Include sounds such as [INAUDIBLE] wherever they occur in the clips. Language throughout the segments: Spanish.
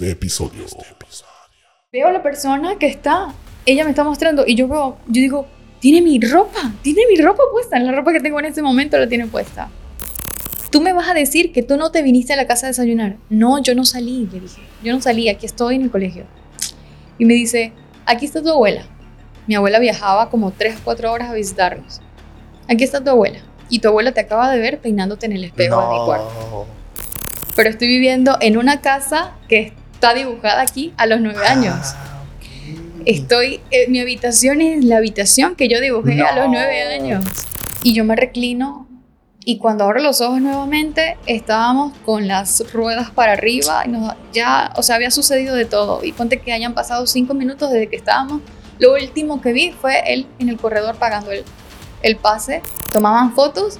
este episodio. Veo a la persona que está, ella me está mostrando y yo veo, yo digo, tiene mi ropa, tiene mi ropa puesta, la ropa que tengo en este momento la tiene puesta. Tú me vas a decir que tú no te viniste a la casa a desayunar. No, yo no salí, le dije. Yo no salí, aquí estoy en el colegio. Y me dice, aquí está tu abuela. Mi abuela viajaba como 3 o 4 horas a visitarnos. Aquí está tu abuela. Y tu abuela te acaba de ver peinándote en el espejo de mi cuarto. Pero estoy viviendo en una casa que está dibujada aquí a los 9 años. Ah, ok. Estoy, eh, mi habitación es la habitación que yo dibujé a los No. nueve años. Y yo me reclino y cuando abro los ojos nuevamente estábamos con las ruedas para arriba. Y nos- ya, o sea, había sucedido de todo. Y ponte que hayan pasado cinco minutos desde que estábamos. Lo último que vi fue él en el corredor pagando el, el pase. Tomaban fotos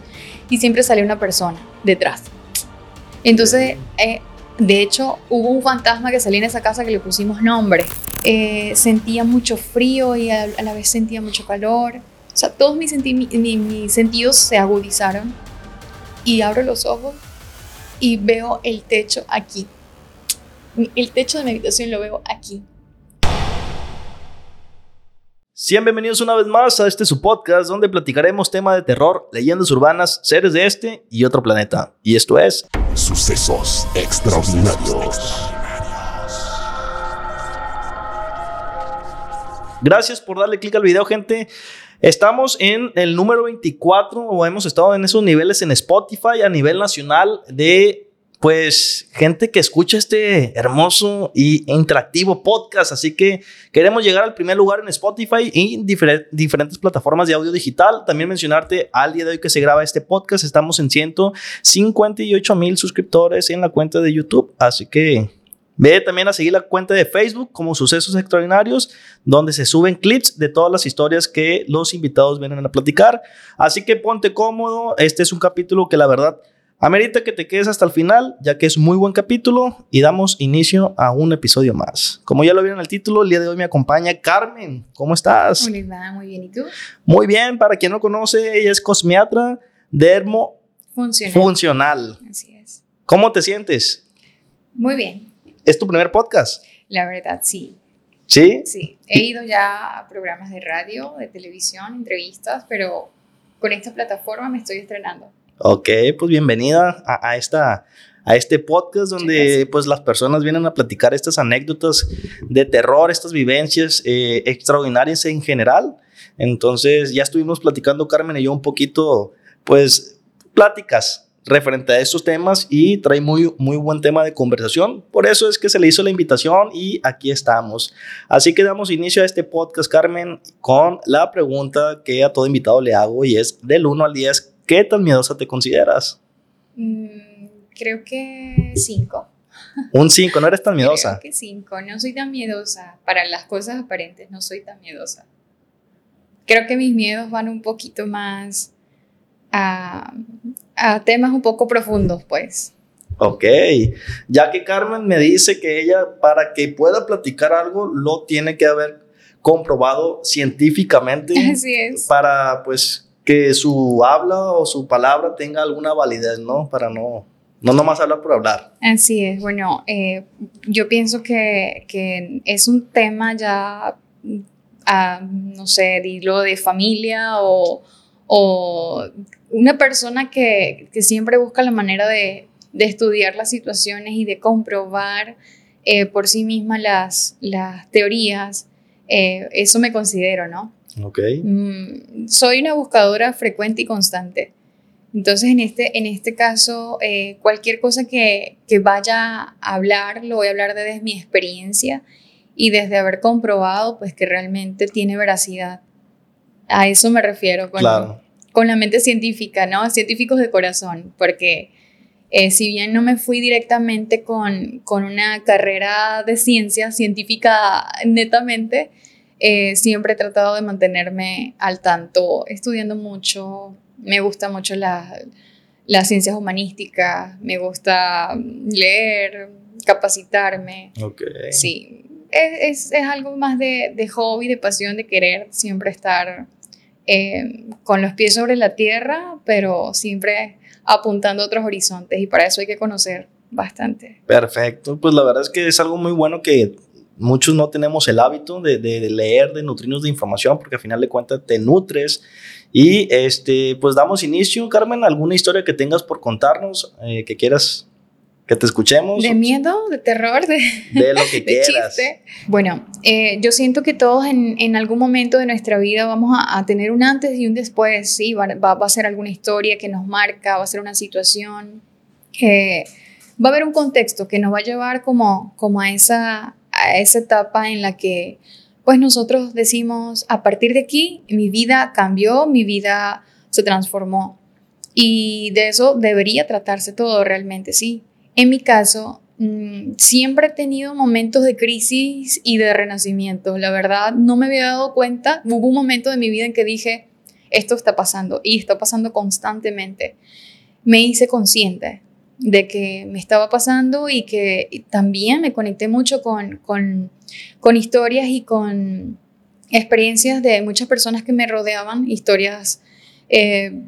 y siempre salía una persona detrás. Entonces, eh, de hecho, hubo un fantasma que salía en esa casa que le pusimos nombre. Eh, sentía mucho frío y a, la vez sentía mucho calor. O sea, todos mis, mis sentidos se agudizaron. Y abro los ojos y veo el techo aquí. El techo de mi habitación lo veo aquí. Sean bienvenidos una vez más a este su podcast donde platicaremos tema de terror, leyendas urbanas, seres de este y otro planeta. Y esto es Sucesos extraordinarios. Gracias por darle clic al video, gente. Estamos en el número 24 o hemos estado en esos niveles en Spotify a nivel nacional de pues gente que escucha este hermoso y interactivo podcast. Así que queremos llegar al primer lugar en Spotify y en difer- diferentes plataformas de audio digital. También mencionarte al día de hoy que se graba este podcast. Estamos en 158 mil suscriptores en la cuenta de YouTube. Así que ve también a seguir la cuenta de Facebook como Sucesos Extraordinarios donde se suben clips de todas las historias que los invitados vienen a platicar. Así que ponte cómodo, este es un capítulo que la verdad amerita que te quedes hasta el final, ya que es muy buen capítulo y damos inicio a un episodio más. Como ya lo vieron en el título, el día de hoy me acompaña Carmen. ¿Cómo estás? Hola, Iván, muy bien. ¿Y tú? Muy bien, para quien no conoce, ella es cosmiatra dermo Funciona. funcional. Así es. ¿Cómo te sientes? Muy bien. ¿Es tu primer podcast? La verdad, sí. ¿Sí? Sí. He ido ya a programas de radio, de televisión, entrevistas, pero con esta plataforma me estoy estrenando. Ok, pues bienvenida a, a esta, a este podcast donde pues las personas vienen a platicar estas anécdotas de terror, estas vivencias eh, extraordinarias en general. Entonces ya estuvimos platicando Carmen y yo un poquito, pues pláticas referente a estos temas y trae muy, muy buen tema de conversación. Por eso es que se le hizo la invitación y aquí estamos. Así que damos inicio a este podcast, Carmen, con la pregunta que a todo invitado le hago y es del 1 al 10, ¿qué tan miedosa te consideras? Mm, creo que cinco. Un 5, no eres tan miedosa. Creo que cinco. No soy tan miedosa. Para las cosas aparentes, no soy tan miedosa. Creo que mis miedos van un poquito más a, a temas un poco profundos, pues. Ok, ya que Carmen me dice que ella para que pueda platicar algo lo tiene que haber comprobado científicamente [LAUGHS] Así es. para pues que su habla o su palabra tenga alguna validez, ¿no? Para no, no nomás hablar por hablar. Así es. Bueno, eh, yo pienso que, que es un tema ya, ah, no sé, dilo de familia o, o una persona que, que siempre busca la manera de, de estudiar las situaciones y de comprobar eh, por sí misma las, las teorías. Eh, eso me considero, ¿no? Ok. Mm, soy una buscadora frecuente y constante. Entonces, en este, en este caso, eh, cualquier cosa que, que vaya a hablar, lo voy a hablar desde mi experiencia y desde haber comprobado pues que realmente tiene veracidad. A eso me refiero con, Claro. con la mente científica, ¿no? Científicos de corazón, porque eh, si bien no me fui directamente con, con una carrera de ciencia científica netamente, eh, siempre he tratado de mantenerme al tanto, estudiando mucho, me gusta mucho la- las ciencias humanísticas, me gusta leer, capacitarme. Ok. Sí, es, es, es algo más de, de hobby, de pasión, de querer siempre estar eh, con los pies sobre la tierra, pero siempre apuntando a otros horizontes y para eso hay que conocer bastante. Perfecto. Pues la verdad es que es algo muy bueno que muchos no tenemos el hábito de, de- de leer, de nutrirnos de información, porque al final de cuentas te nutres. Y este, pues damos inicio, Carmen, alguna historia que tengas por contarnos, eh, que quieras que te escuchemos, De miedo, de terror, de, de lo que [LAUGHS] quieras. chiste. Bueno, eh, yo siento que todos en, en algún momento de nuestra vida vamos a, a tener un antes y un después, sí, va, va- va a ser alguna historia que nos marca, va a ser una situación, que va a haber un contexto que nos va a llevar como, como a, esa, esa etapa en la que pues nosotros decimos, a partir de aquí mi vida cambió, mi vida se transformó. Y de eso debería tratarse todo realmente, sí. En mi caso, mm, siempre he tenido momentos de crisis y de renacimiento. La verdad, no me había dado cuenta. Hubo un momento de mi vida en que dije, esto está pasando y está pasando constantemente. Me hice consciente de que me estaba pasando y que también me conecté mucho con, con, historias y con experiencias de muchas personas que me rodeaban, historias eh,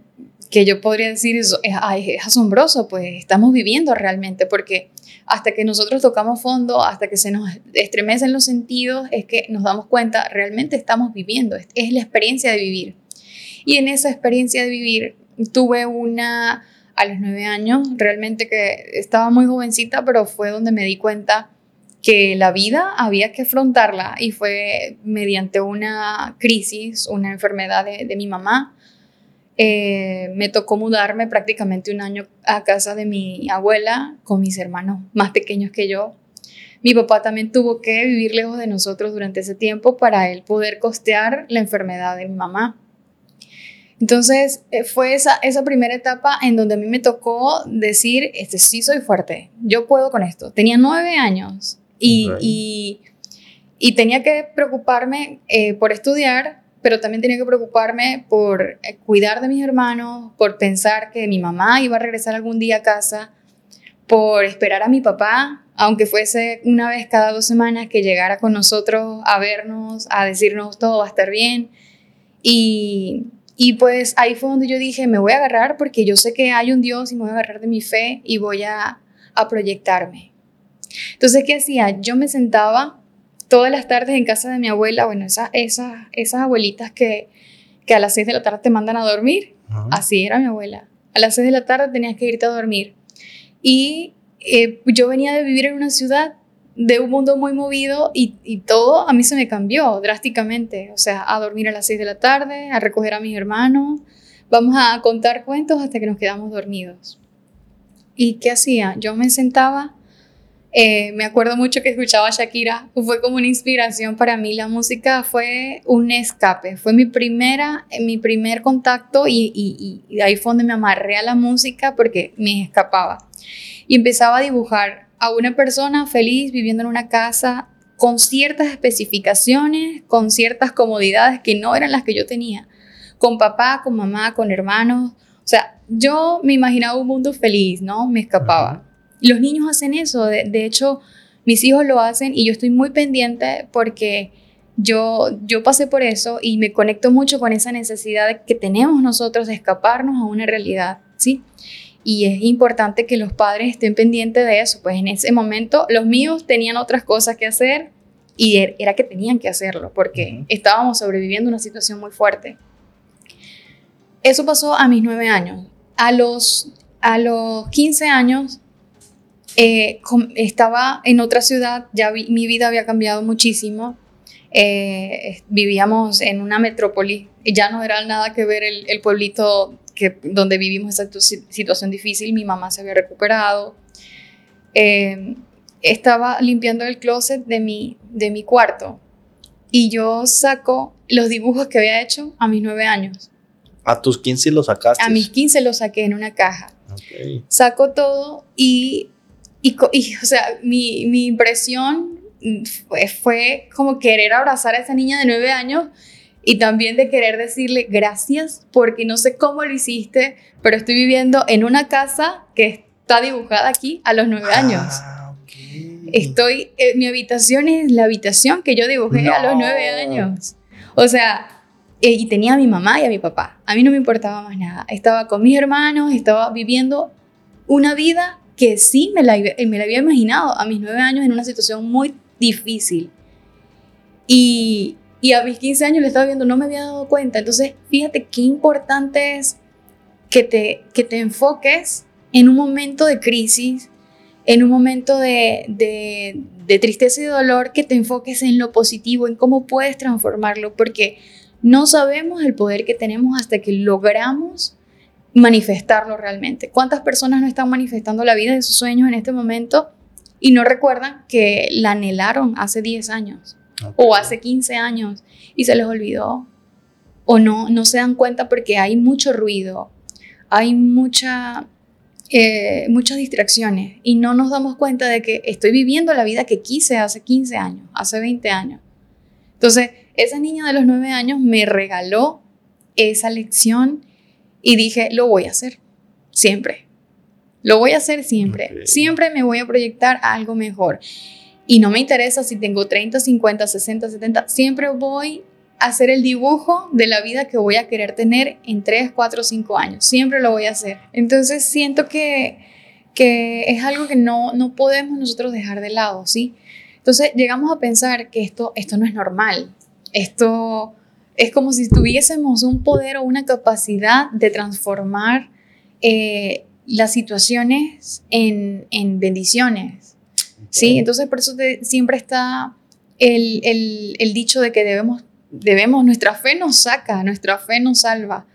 que yo podría decir, es, es, asombroso, pues estamos viviendo realmente, porque hasta que nosotros tocamos fondo, hasta que se nos estremecen los sentidos, es que nos damos cuenta, realmente estamos viviendo, es la experiencia de vivir. Y en esa experiencia de vivir tuve una a los nueve años, realmente que estaba muy jovencita, pero fue donde me di cuenta que la vida había que afrontarla y fue mediante una crisis, una enfermedad de, mi mamá. Eh, me tocó mudarme prácticamente un año a casa de mi abuela con mis hermanos más pequeños que yo. Mi papá también tuvo que vivir lejos de nosotros durante ese tiempo para él poder costear la enfermedad de mi mamá. Entonces eh, fue esa, esa primera etapa en donde a mí me tocó decir, este, sí soy fuerte, yo puedo con esto. Tenía nueve años y, y tenía que preocuparme eh, por estudiar, pero también tenía que preocuparme por eh, cuidar de mis hermanos, por pensar que mi mamá iba a regresar algún día a casa, por esperar a mi papá, aunque fuese una vez cada dos semanas, que llegara con nosotros a vernos, a decirnos todo va a estar bien. Y, y pues ahí fue donde yo dije, me voy a agarrar porque yo sé que hay un Dios y me voy a agarrar de mi fe y voy a, a proyectarme. Entonces, ¿qué hacía? Yo me sentaba todas las tardes en casa de mi abuela, bueno, esas, esas, esas abuelitas que, que a las 6 de la tarde te mandan a dormir, así era mi abuela. A las 6 de la tarde tenías que irte a dormir. Y eh, yo venía de vivir en una ciudad de un mundo muy movido y, y, todo a mí se me cambió drásticamente. O sea, a dormir a las 6 de la tarde, a recoger a mis hermanos, vamos a contar cuentos hasta que nos quedamos dormidos. ¿Y qué hacía? Yo me sentaba, eh, me acuerdo mucho que escuchaba a Shakira, fue como una inspiración para mí. La música fue un escape, fue mi, primera, mi primer contacto y, y, y ahí fue donde me amarré a la música porque me escapaba. Y empezaba a dibujar a una persona feliz viviendo en una casa con ciertas especificaciones, con ciertas comodidades que no eran las que yo tenía, con papá, con mamá, con hermanos. O sea, yo me imaginaba un mundo feliz, ¿no? Me escapaba. Los niños hacen eso, de, de hecho, mis hijos lo hacen y yo estoy muy pendiente porque yo, yo pasé por eso y me conecto mucho con esa necesidad que tenemos nosotros de escaparnos a una realidad, ¿sí? Y es importante que los padres estén pendientes de eso, pues en ese momento los míos tenían otras cosas que hacer y er, era que tenían que hacerlo porque uh -huh. estábamos sobreviviendo una situación muy fuerte. Eso pasó a mis nueve años. A los, a los 15 años eh, estaba en otra ciudad, ya vi, mi vida había cambiado muchísimo. Eh, vivíamos en una metrópoli, ya no era nada que ver el, el pueblito que, donde vivimos esa situación difícil, mi mamá se había recuperado. Eh, estaba limpiando el closet de mi, de mi cuarto y yo saco los dibujos que había hecho a mis nueve años. A tus 15 lo sacaste. A mis 15 los saqué en una caja. Ok. Saco todo y, y, y, o sea, mi, mi impresión fue, fue como querer abrazar a esa niña de nueve años y también de querer decirle gracias porque no sé cómo lo hiciste, pero estoy viviendo en una casa que está dibujada aquí a los nueve años. Ah, ok. Estoy, eh, mi habitación es la habitación que yo dibujé a los No. nueve años. O sea, eh, y tenía a mi mamá y a mi papá. A mí no me importaba más nada. Estaba con mis hermanos, estaba viviendo una vida que sí me la, iba- me la había imaginado a mis nueve años en una situación muy difícil. Y, y a mis 15 años lo estaba viendo, no me había dado cuenta. Entonces, fíjate qué importante es que te, que te enfoques en un momento de crisis, en un momento de, de, de tristeza y dolor, que te enfoques en lo positivo, en cómo puedes transformarlo, porque no sabemos el poder que tenemos hasta que logramos manifestarlo realmente. ¿Cuántas personas no están manifestando la vida de sus sueños en este momento y no recuerdan que la anhelaron hace 10 años o hace 15 años y se les olvidó? O no, no se dan cuenta porque hay mucho ruido, hay mucha, eh, muchas distracciones y no nos damos cuenta de que estoy viviendo la vida que quise hace 15 años, hace 20 años. Entonces, esa niña de los 9 años me regaló esa lección y dije, lo voy a hacer, siempre. Lo voy a hacer siempre. Siempre me voy a proyectar a algo mejor. Y no me interesa si tengo 30, 50, 60, 70. Siempre voy a hacer el dibujo de la vida que voy a querer tener en 3, 4, 5 años. Siempre lo voy a hacer. Entonces siento que, que es algo que no, no podemos nosotros dejar de lado, ¿sí? Entonces llegamos a pensar que esto, esto no es normal. Esto es como si tuviésemos un poder o una capacidad de transformar eh, las situaciones en, en bendiciones. ¿Sí? Entonces por eso te- siempre está el, el- el dicho de que debemos, debemos, nuestra fe nos saca, nuestra fe nos salva,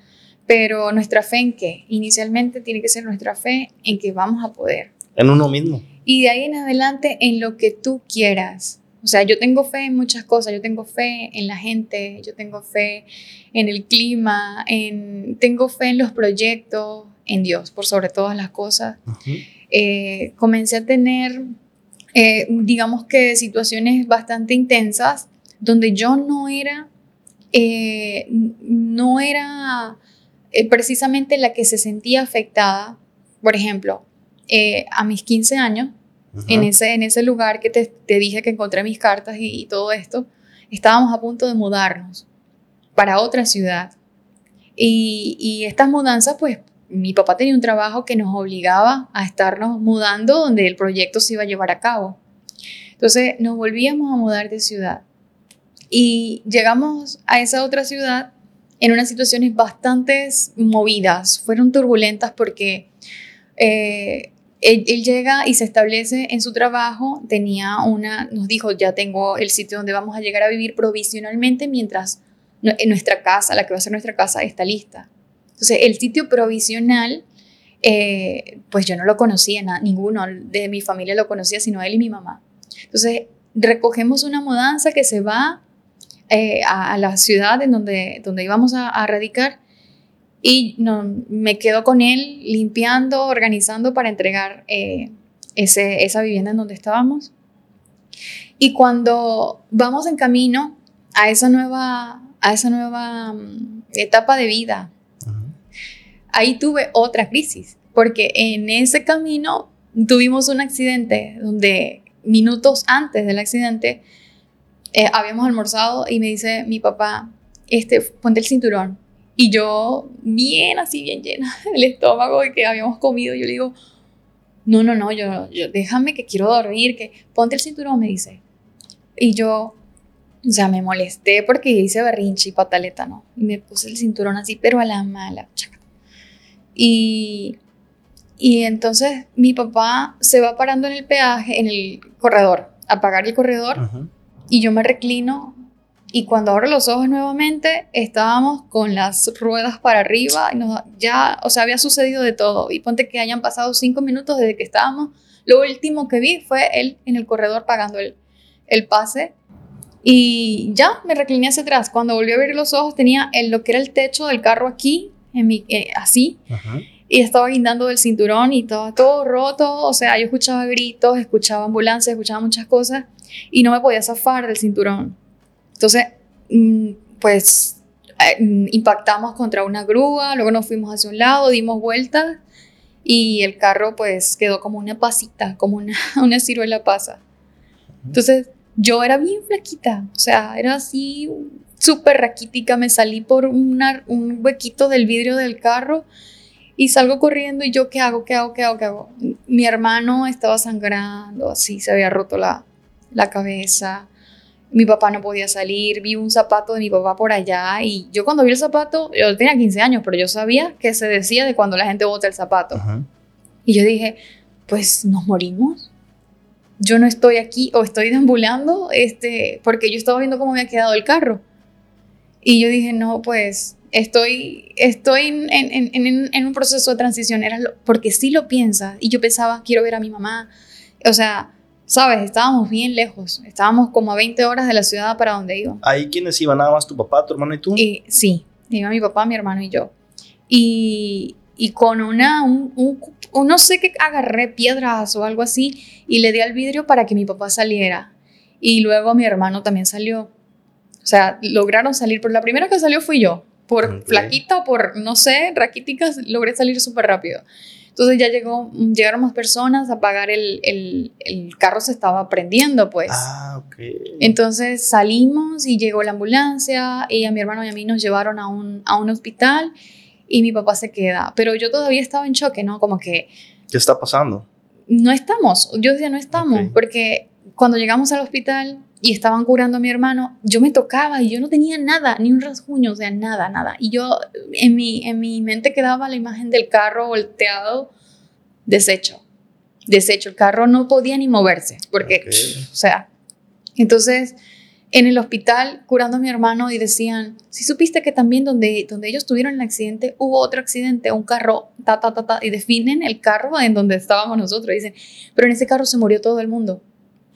pero nuestra fe en qué? Inicialmente tiene que ser nuestra fe en que vamos a poder. En uno mismo. Y de ahí en adelante en lo que tú quieras. O sea, yo tengo fe en muchas cosas, yo tengo fe en la gente, yo tengo fe en el clima, en, tengo fe en los proyectos, en Dios, por sobre todas las cosas eh, comencé a tener, eh, digamos que situaciones bastante intensas donde yo no era, eh, no era eh, precisamente la que se sentía afectada. Por ejemplo, eh, a mis 15 años, en, ese, en ese lugar que te, te dije que encontré mis cartas y, y todo esto, estábamos a punto de mudarnos para otra ciudad. Y, y estas mudanzas, pues mi papá tenía un trabajo que nos obligaba a estarnos mudando donde el proyecto se iba a llevar a cabo. Entonces nos volvíamos a mudar de ciudad y llegamos a esa otra ciudad en unas situaciones bastante movidas, fueron turbulentas porque eh, él, llega y se establece en su trabajo, tenía una, nos dijo, ya tengo el sitio donde vamos a llegar a vivir provisionalmente mientras en nuestra casa, la que va a ser nuestra casa, está lista. Entonces, el sitio provisional, eh, pues yo no lo conocía, na- ninguno de mi familia lo conocía, sino él y mi mamá. Entonces, recogemos una mudanza que se va eh, a, a la ciudad en donde, donde íbamos a, a radicar y no, me quedo con él limpiando, organizando para entregar eh, ese, esa vivienda en donde estábamos. Y cuando vamos en camino a esa nueva, a esa nueva mm, etapa de vida, ahí tuve otra crisis, porque en ese camino tuvimos un accidente donde minutos antes del accidente eh, habíamos almorzado y me dice mi papá, este, ponte el cinturón. Y yo, bien así, bien llena [LAUGHS] el estómago de que habíamos comido, yo le digo, no, no, no, yo, yo déjame que quiero dormir, que ponte el cinturón, me dice. Y yo, o sea, me molesté porque hice berrinche y pataleta, ¿no? Y me puse el cinturón así, pero a la mala. chaca. Y, y entonces mi papá se va parando en el peaje, en el corredor, a pagar el corredor, y yo me reclino. Y cuando abro los ojos nuevamente, estábamos con las ruedas para arriba. Y nos- ya, o sea, había sucedido de todo. Y ponte que hayan pasado cinco minutos desde que estábamos Lo último que vi fue él en el corredor pagando el, el pase y ya me recliné hacia atrás. Cuando volví a abrir los ojos tenía el, lo que era el techo del carro aquí, en mi, eh, así, Ajá. y estaba guindando del cinturón y estaba todo roto. O sea, yo escuchaba gritos, escuchaba ambulancias, escuchaba muchas cosas y no me podía zafar del cinturón. Entonces, mm, pues eh, mm, impactamos contra una grúa, luego nos fuimos hacia un lado, dimos vueltas y el carro pues quedó como una pasita, como una, [LAUGHS] una ciruela pasa. Entonces, yo era bien flaquita, o sea, era así súper raquítica, me salí por una- un huequito del vidrio del carro y salgo corriendo y yo, ¿qué hago? ¿Qué hago? ¿Qué hago? ¿Qué hago? Mi hermano estaba sangrando, así se había roto la, la cabeza. Mi papá no podía salir, vi un zapato de mi papá por allá y yo cuando vi el zapato, yo tenía 15 años, pero yo sabía que se decía de cuando la gente bota el zapato. Ajá. Y yo dije, pues nos morimos. Yo no estoy aquí o estoy deambulando, este, porque yo estaba viendo cómo me había quedado el carro. Y yo dije, no, pues estoy, estoy en, en- en- en un proceso de transición, era lo- porque sí lo piensas. Y yo pensaba, quiero ver a mi mamá. O sea, sabes, estábamos bien lejos, estábamos como a 20 horas de la ciudad para donde iba. Ahí quienes iban, nada más tu papá, tu hermano y tú. Y sí, iba mi papá, mi hermano y yo. Y, y con una, un, un- un- no sé qué, agarré piedras o algo así y le di al vidrio para que mi papá saliera. Y luego mi hermano también salió. O sea, lograron salir, pero la primera que salió fui yo. Por Ok. flaquita por, no sé, raquíticas, logré salir súper rápido. Entonces ya llegó, llegaron más personas a apagar el, el, el carro, se estaba prendiendo, pues. Ah, ok. Entonces salimos y llegó la ambulancia y a mi hermano y a mí nos llevaron a un, a un hospital y mi papá se queda. Pero yo todavía estaba en choque, ¿no? Como que ¿Qué está pasando? no estamos. Yo decía, no estamos. Ok. Porque cuando llegamos al hospital y estaban curando a mi hermano, yo me tocaba y yo no tenía nada, ni un rasguño, o sea, nada, nada. Y yo, en mi, en mi mente quedaba la imagen del carro volteado, deshecho. Deshecho. El carro no podía ni moverse, porque, Ok. o sea, entonces en el hospital curando a mi hermano y decían, si supiste que también donde, donde ellos tuvieron el accidente hubo otro accidente, un carro, ta, ta, ta, ta, y definen el carro en donde estábamos nosotros. Dicen, pero en ese carro se murió todo el mundo.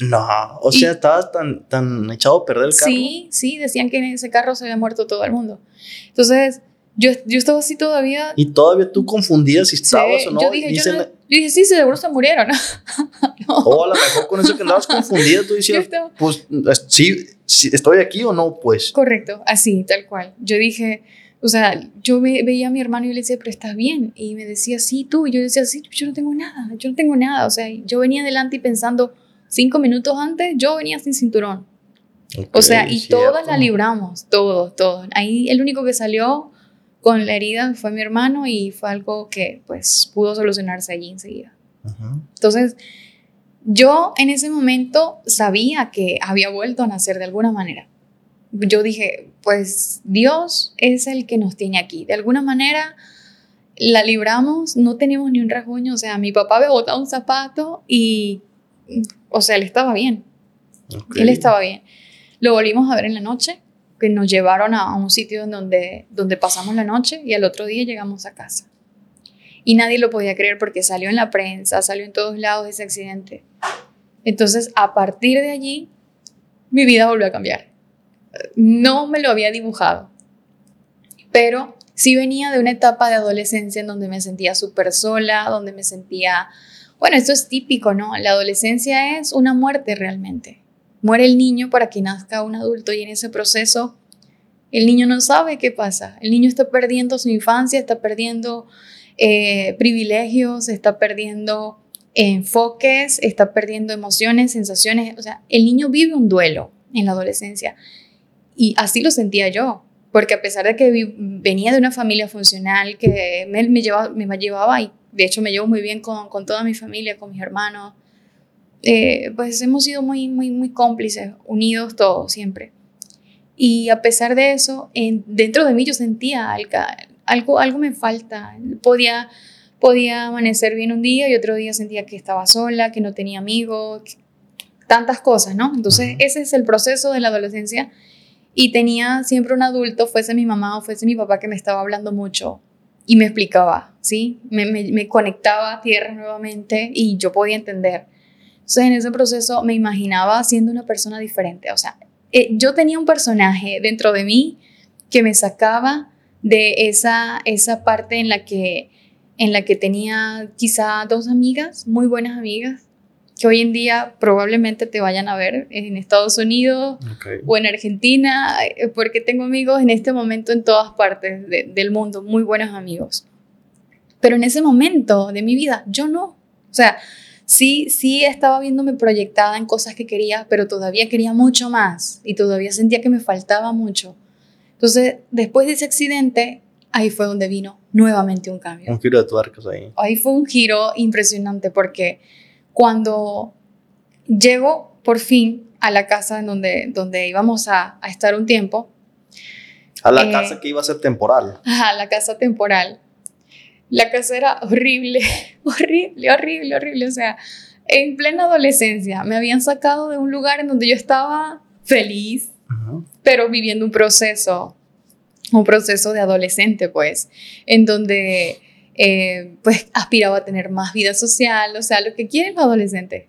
No, o Y- sea, estabas tan, tan echado a perder el carro. Sí, sí, decían que en ese carro se había muerto todo el mundo. Entonces, yo, yo estaba así todavía. Y todavía tú confundías si estabas Sí, o no. yo, dije, yo, dicen, no- yo dije, sí, seguro se murieron. [LAUGHS] No. O a lo mejor con eso que andabas confundida, tú [LAUGHS] decías, estaba- pues, es- sí, sí, ¿estoy aquí o no? Pues. Correcto, así, tal cual. Yo dije, o sea, yo ve- veía a mi hermano y le decía, pero estás bien. Y me decía, sí, tú. Y yo decía, sí, yo no tengo nada, yo no tengo nada. O sea, yo venía adelante y pensando, cinco minutos antes, yo venía sin cinturón. O sea, y todas la libramos, todos, todos. Ahí el único que salió con la herida fue mi hermano y fue algo que pues pudo solucionarse allí enseguida. Entonces, yo en ese momento sabía que había vuelto a nacer de alguna manera. Yo dije, pues Dios es el que nos tiene aquí. De alguna manera la libramos, no tenemos ni un rasguño. O sea, mi papá había botado un zapato y, o sea, él estaba bien. Ok. Él estaba bien. Lo volvimos a ver en la noche, que nos llevaron a, a un sitio donde, donde pasamos la noche y al otro día llegamos a casa. Y nadie lo podía creer porque salió en la prensa, salió en todos lados ese accidente. Entonces, a partir de allí, mi vida volvió a cambiar. No me lo había dibujado, pero sí venía de una etapa de adolescencia en donde me sentía súper sola, donde me sentía, bueno, esto es típico, ¿no? La adolescencia es una muerte realmente. Muere el niño para que nazca un adulto y en ese proceso el niño no sabe qué pasa. El niño está perdiendo su infancia, está perdiendo eh, privilegios, está perdiendo enfoques, está perdiendo emociones, sensaciones. O sea, el niño vive un duelo en la adolescencia. Y así lo sentía yo, porque a pesar de que venía de una familia funcional que me, me llevaba, me llevaba y de hecho me llevo muy bien con, con toda mi familia, con mis hermanos, eh, pues hemos sido muy, muy, muy cómplices, unidos todos siempre. Y a pesar de eso, en- dentro de mí yo sentía algo, algo, algo me falta. Podía, podía amanecer bien un día y otro día sentía que estaba sola, que no tenía amigos, que- tantas cosas, ¿no? Entonces, ese es el proceso de la adolescencia. Y tenía siempre un adulto, fuese mi mamá o fuese mi papá, que me estaba hablando mucho. Y me explicaba, ¿sí? Me, me, conectaba a tierra nuevamente y yo podía entender. Entonces, en ese proceso me imaginaba siendo una persona diferente. O sea, eh, yo tenía un personaje dentro de mí que me sacaba de esa, esa parte en la, que, en la que tenía quizá dos amigas, muy buenas amigas, que hoy en día probablemente te vayan a ver en Estados Unidos o en Argentina, eh, porque tengo amigos en este momento en todas partes de- del mundo, muy buenos amigos. Pero en ese momento de mi vida, yo no. O sea, sí, sí estaba viéndome proyectada en cosas que quería, pero todavía quería mucho más y todavía sentía que me faltaba mucho. Entonces, después de ese accidente, ahí fue donde vino nuevamente un cambio Un giro de tuercas ahí. ahí fue un giro impresionante porque cuando llego por fin a la casa en donde, donde íbamos a, a estar un tiempo, A la Eh, casa que iba a ser temporal. a la casa temporal, la casa era horrible, [LAUGHS] horrible, horrible, horrible. O sea, en plena adolescencia me habían sacado de un lugar en donde yo estaba feliz, Ujú. pero viviendo un proceso, un proceso de adolescente, pues, en donde eh, pues [LAUGHS] aspiraba a tener más vida social, o sea, lo que quieren los adolescentes.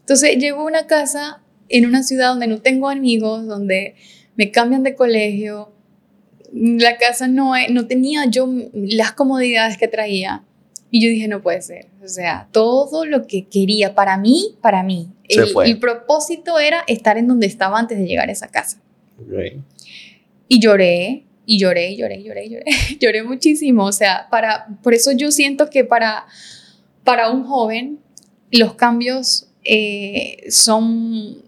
Entonces llego a una casa en una ciudad donde no tengo amigos, donde me cambian de colegio, la casa no, no tenía yo las comodidades que traía. Y yo dije, no puede ser. O sea, todo lo que quería para mí, para mí. Se el, fue. el propósito era estar en donde estaba antes de llegar a esa casa. Ok. Y lloré, y lloré, y lloré, y lloré, y lloré. [LAUGHS] lloré muchísimo. O sea, para, por eso yo siento que para, para un joven los cambios eh, son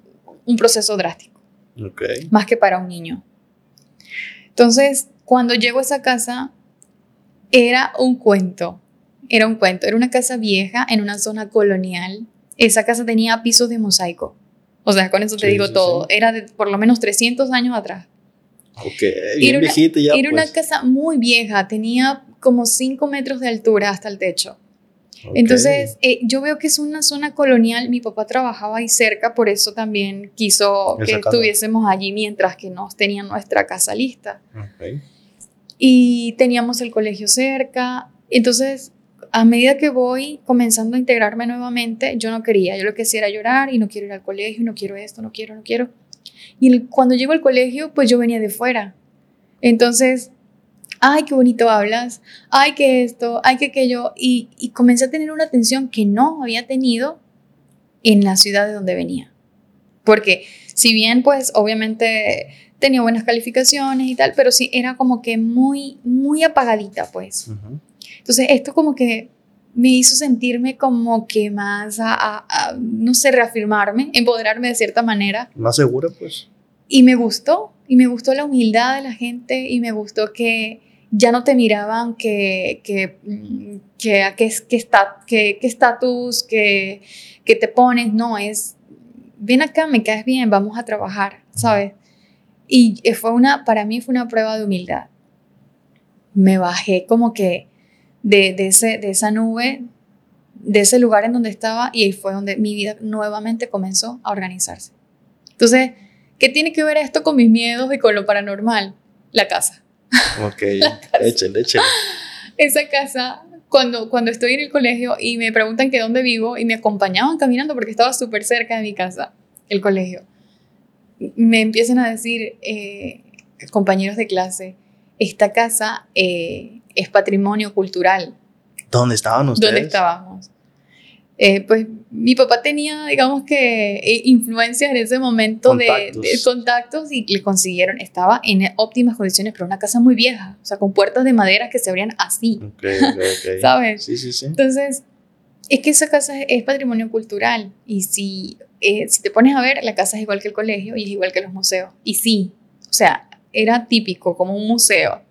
un proceso drástico, Ok. más que para un niño. Entonces, cuando llego a esa casa, era un cuento. Era un cuento. Era una casa vieja en una zona colonial. Esa casa tenía pisos de mosaico. O sea, con eso te Sí, digo sí, todo. sí. Era de por lo menos 300 años atrás. Ok. Bien una- viejita ya. Era pues. una casa muy vieja, tenía como 5 metros de altura hasta el techo. Ok. Entonces, eh, yo veo que es una zona colonial, mi papá trabajaba ahí cerca, por eso también quiso Esa que casa. estuviésemos allí mientras que nos tenían nuestra casa lista. Ok. Y teníamos el colegio cerca, entonces, a medida que voy comenzando a integrarme nuevamente, yo no quería, yo lo que hacía era llorar y no quiero ir al colegio, no quiero esto, no quiero, no quiero. Y cuando llego al colegio, pues yo venía de fuera. Entonces, ay, qué bonito hablas, ay, que esto, ay, que aquello. Y, y comencé a tener una atención que no había tenido en la ciudad de donde venía. Porque si bien, pues, obviamente tenía buenas calificaciones y tal, pero sí era como que muy, muy apagadita, pues. Ujú. Entonces, esto como que me hizo sentirme como que más a, a- a, no sé, reafirmarme, empoderarme de cierta manera. Más segura, pues. Y me gustó, y me gustó la humildad de la gente, y me gustó que ya no te miraban que, que, mm, que, a qué es- qué esta- qué- qué estatus, que, que te pones, no, es, ven acá, me caes bien, vamos a trabajar, ¿sabes? Y eh, fue una, para mí fue una prueba de humildad. Me bajé como que de, de, ese, de esa nube, de ese lugar en donde estaba, y ahí fue donde mi vida nuevamente comenzó a organizarse. Entonces, ¿qué tiene que ver esto con mis miedos y con lo paranormal? La casa. Ok. [LAUGHS] échale, échale. Esa casa, cuando, cuando estoy en el colegio y me preguntan que dónde vivo y me acompañaban caminando porque estaba súper cerca de mi casa, el colegio, me empiezan a decir eh, compañeros de clase, esta casa eh, es patrimonio cultural. ¿Dónde estaban ustedes? ¿Dónde estábamos? Eh, pues mi papá tenía, digamos que, eh, influencias en ese momento de- Contactos. De, contactos y le consiguieron, estaba en óptimas condiciones, pero una casa muy vieja, o sea, con puertas de madera que se abrían así, Ok, ok, ok. [LAUGHS] ¿sabes? Sí, sí, sí. Entonces, es que esa casa es, es patrimonio cultural y si, eh, si te pones a ver, la casa es igual que el colegio y es igual que los museos. Y sí, o sea, era típico como un museo.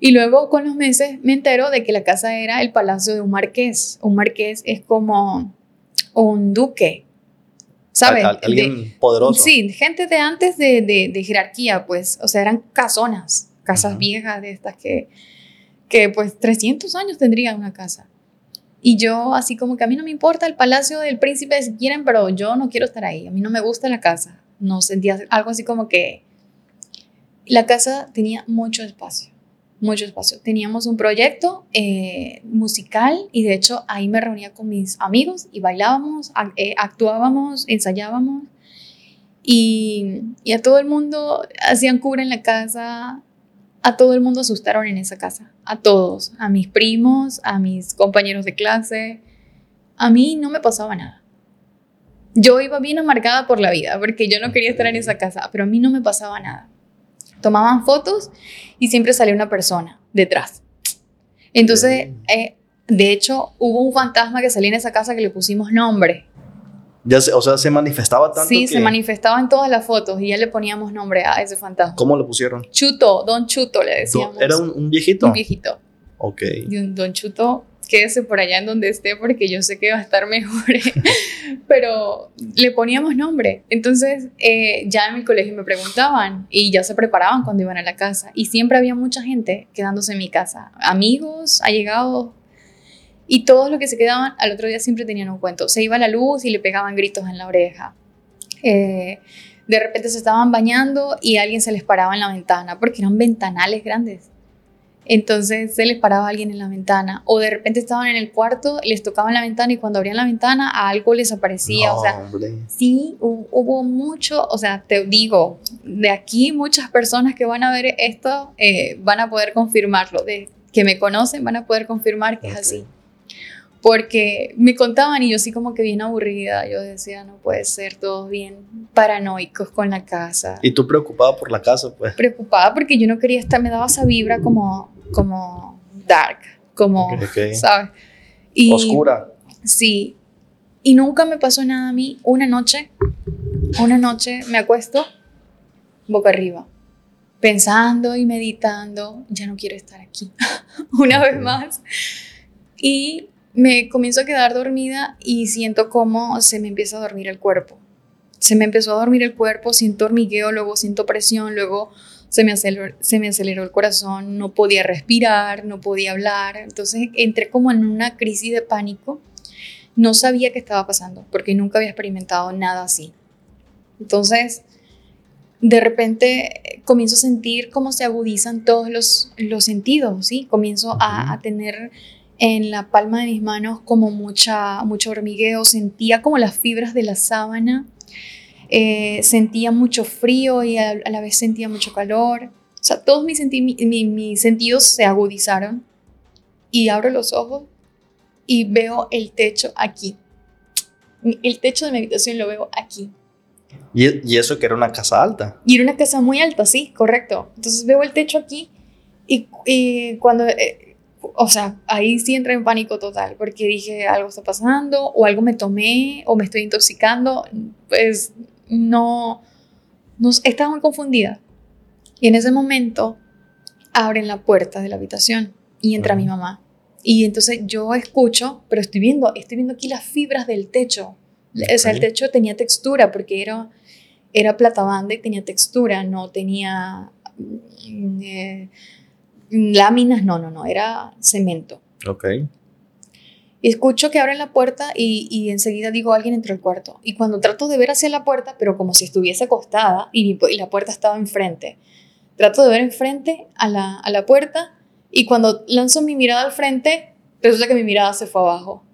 Y luego con los meses me entero de que la casa era el palacio de un marqués. Un marqués es como un duque, ¿sabes? Al- al- alguien De- poderoso. Sí, gente de antes de, de- de jerarquía, pues, o sea, eran casonas, casas Ujú. viejas de estas que, que pues 300 años tendrían una casa. Y yo así como que a mí no me importa el palacio del príncipe si quieren, pero yo no quiero estar ahí, a mí no me gusta la casa. No sentía algo así como que la casa tenía mucho espacio, mucho espacio. Teníamos un proyecto eh, musical y de hecho ahí me reunía con mis amigos y bailábamos, eh, actuábamos, ensayábamos y, y a todo el mundo hacían cura en la casa, a todo el mundo asustaron en esa casa, a todos, a mis primos, a mis compañeros de clase, a mí no me pasaba nada. Yo iba bien amargada por la vida porque yo no quería estar en esa casa, pero a mí no me pasaba nada. Tomaban fotos y siempre salía una persona detrás. Entonces, eh, de hecho, hubo un fantasma que salía en esa casa que le pusimos nombre. Ya se- o sea, se manifestaba tanto Sí, que- se manifestaba en todas las fotos y ya le poníamos nombre a ese fantasma. ¿Cómo le pusieron? Chuto, Don Chuto le decíamos. ¿Era un, un viejito? Un viejito. Ok. Y un Don Chuto, quédese por allá en donde esté porque yo sé que va a estar mejor. [LAUGHS] Pero le poníamos nombre. Entonces, eh, ya en mi colegio me preguntaban y ya se preparaban cuando iban a la casa. Y siempre había mucha gente quedándose en mi casa. Amigos, allegados. Y todos los que se quedaban al otro día siempre tenían un cuento. Se iba la luz y le pegaban gritos en la oreja. Eh, de repente se estaban bañando y alguien se les paraba en la ventana porque eran ventanales grandes. Entonces se les paraba alguien en la ventana o de repente estaban en el cuarto, les tocaban la ventana y cuando abrían la ventana a algo les aparecía. No, o sea, hombre. sí hu- hubo mucho, o sea, te digo, de aquí muchas personas que van a ver esto eh, van a poder confirmarlo, de que me conocen van a poder confirmar que es así. Porque me contaban y yo así como que bien aburrida, yo decía, no puede ser, todos bien paranoicos con la casa Y tú preocupada por la casa, pues. preocupada porque yo no quería estar, me daba esa vibra como, como dark, como. [LAUGHS] ¿sabes? Y, Oscura. Sí. Y nunca me pasó nada a mí. Una noche, una noche me acuesto boca arriba, pensando y meditando, ya no quiero estar aquí. [LAUGHS] una vez más. Y me comienzo a quedar dormida y siento como se me empieza a dormir el cuerpo. Se me empezó a dormir el cuerpo, siento hormigueo, luego siento presión, luego se me, aceleró, se me aceleró el corazón, no podía respirar, no podía hablar. Entonces entré como en una crisis de pánico. No sabía qué estaba pasando porque nunca había experimentado nada así. Entonces, de repente eh, comienzo a sentir cómo se agudizan todos los, los sentidos, ¿sí? Comienzo a tener en la palma de mis manos como mucha, mucho hormigueo, sentía como las fibras de la sábana, eh, sentía mucho frío y a, a la vez sentía mucho calor. O sea, todos mis, senti- mi- mi- mis sentidos se agudizaron y abro los ojos y veo el techo aquí. El techo de mi habitación lo veo aquí. Y, y eso que era una casa alta. Y era una casa muy alta, sí, correcto. Entonces veo el techo aquí y, y cuando, eh, o sea, ahí sí entré en pánico total porque dije algo está pasando o algo me tomé o me estoy intoxicando. Pues no, no estaba muy confundida. Y en ese momento abren la puerta de la habitación y entra Ajá. mi mamá. Y entonces yo escucho, pero estoy viendo, estoy viendo aquí las fibras del techo. O sea, el techo tenía textura porque era, era plata banda y tenía textura, no tenía mm, eh, láminas, no, no, no, era cemento. Ok. Y escucho que abren la puerta y, y enseguida digo, alguien entró al cuarto. Y cuando trato de ver hacia la puerta, pero como si estuviese acostada y, la puerta estaba enfrente, trato de ver enfrente a la, a la puerta y cuando lanzo mi mirada al frente, resulta que mi mirada se fue abajo.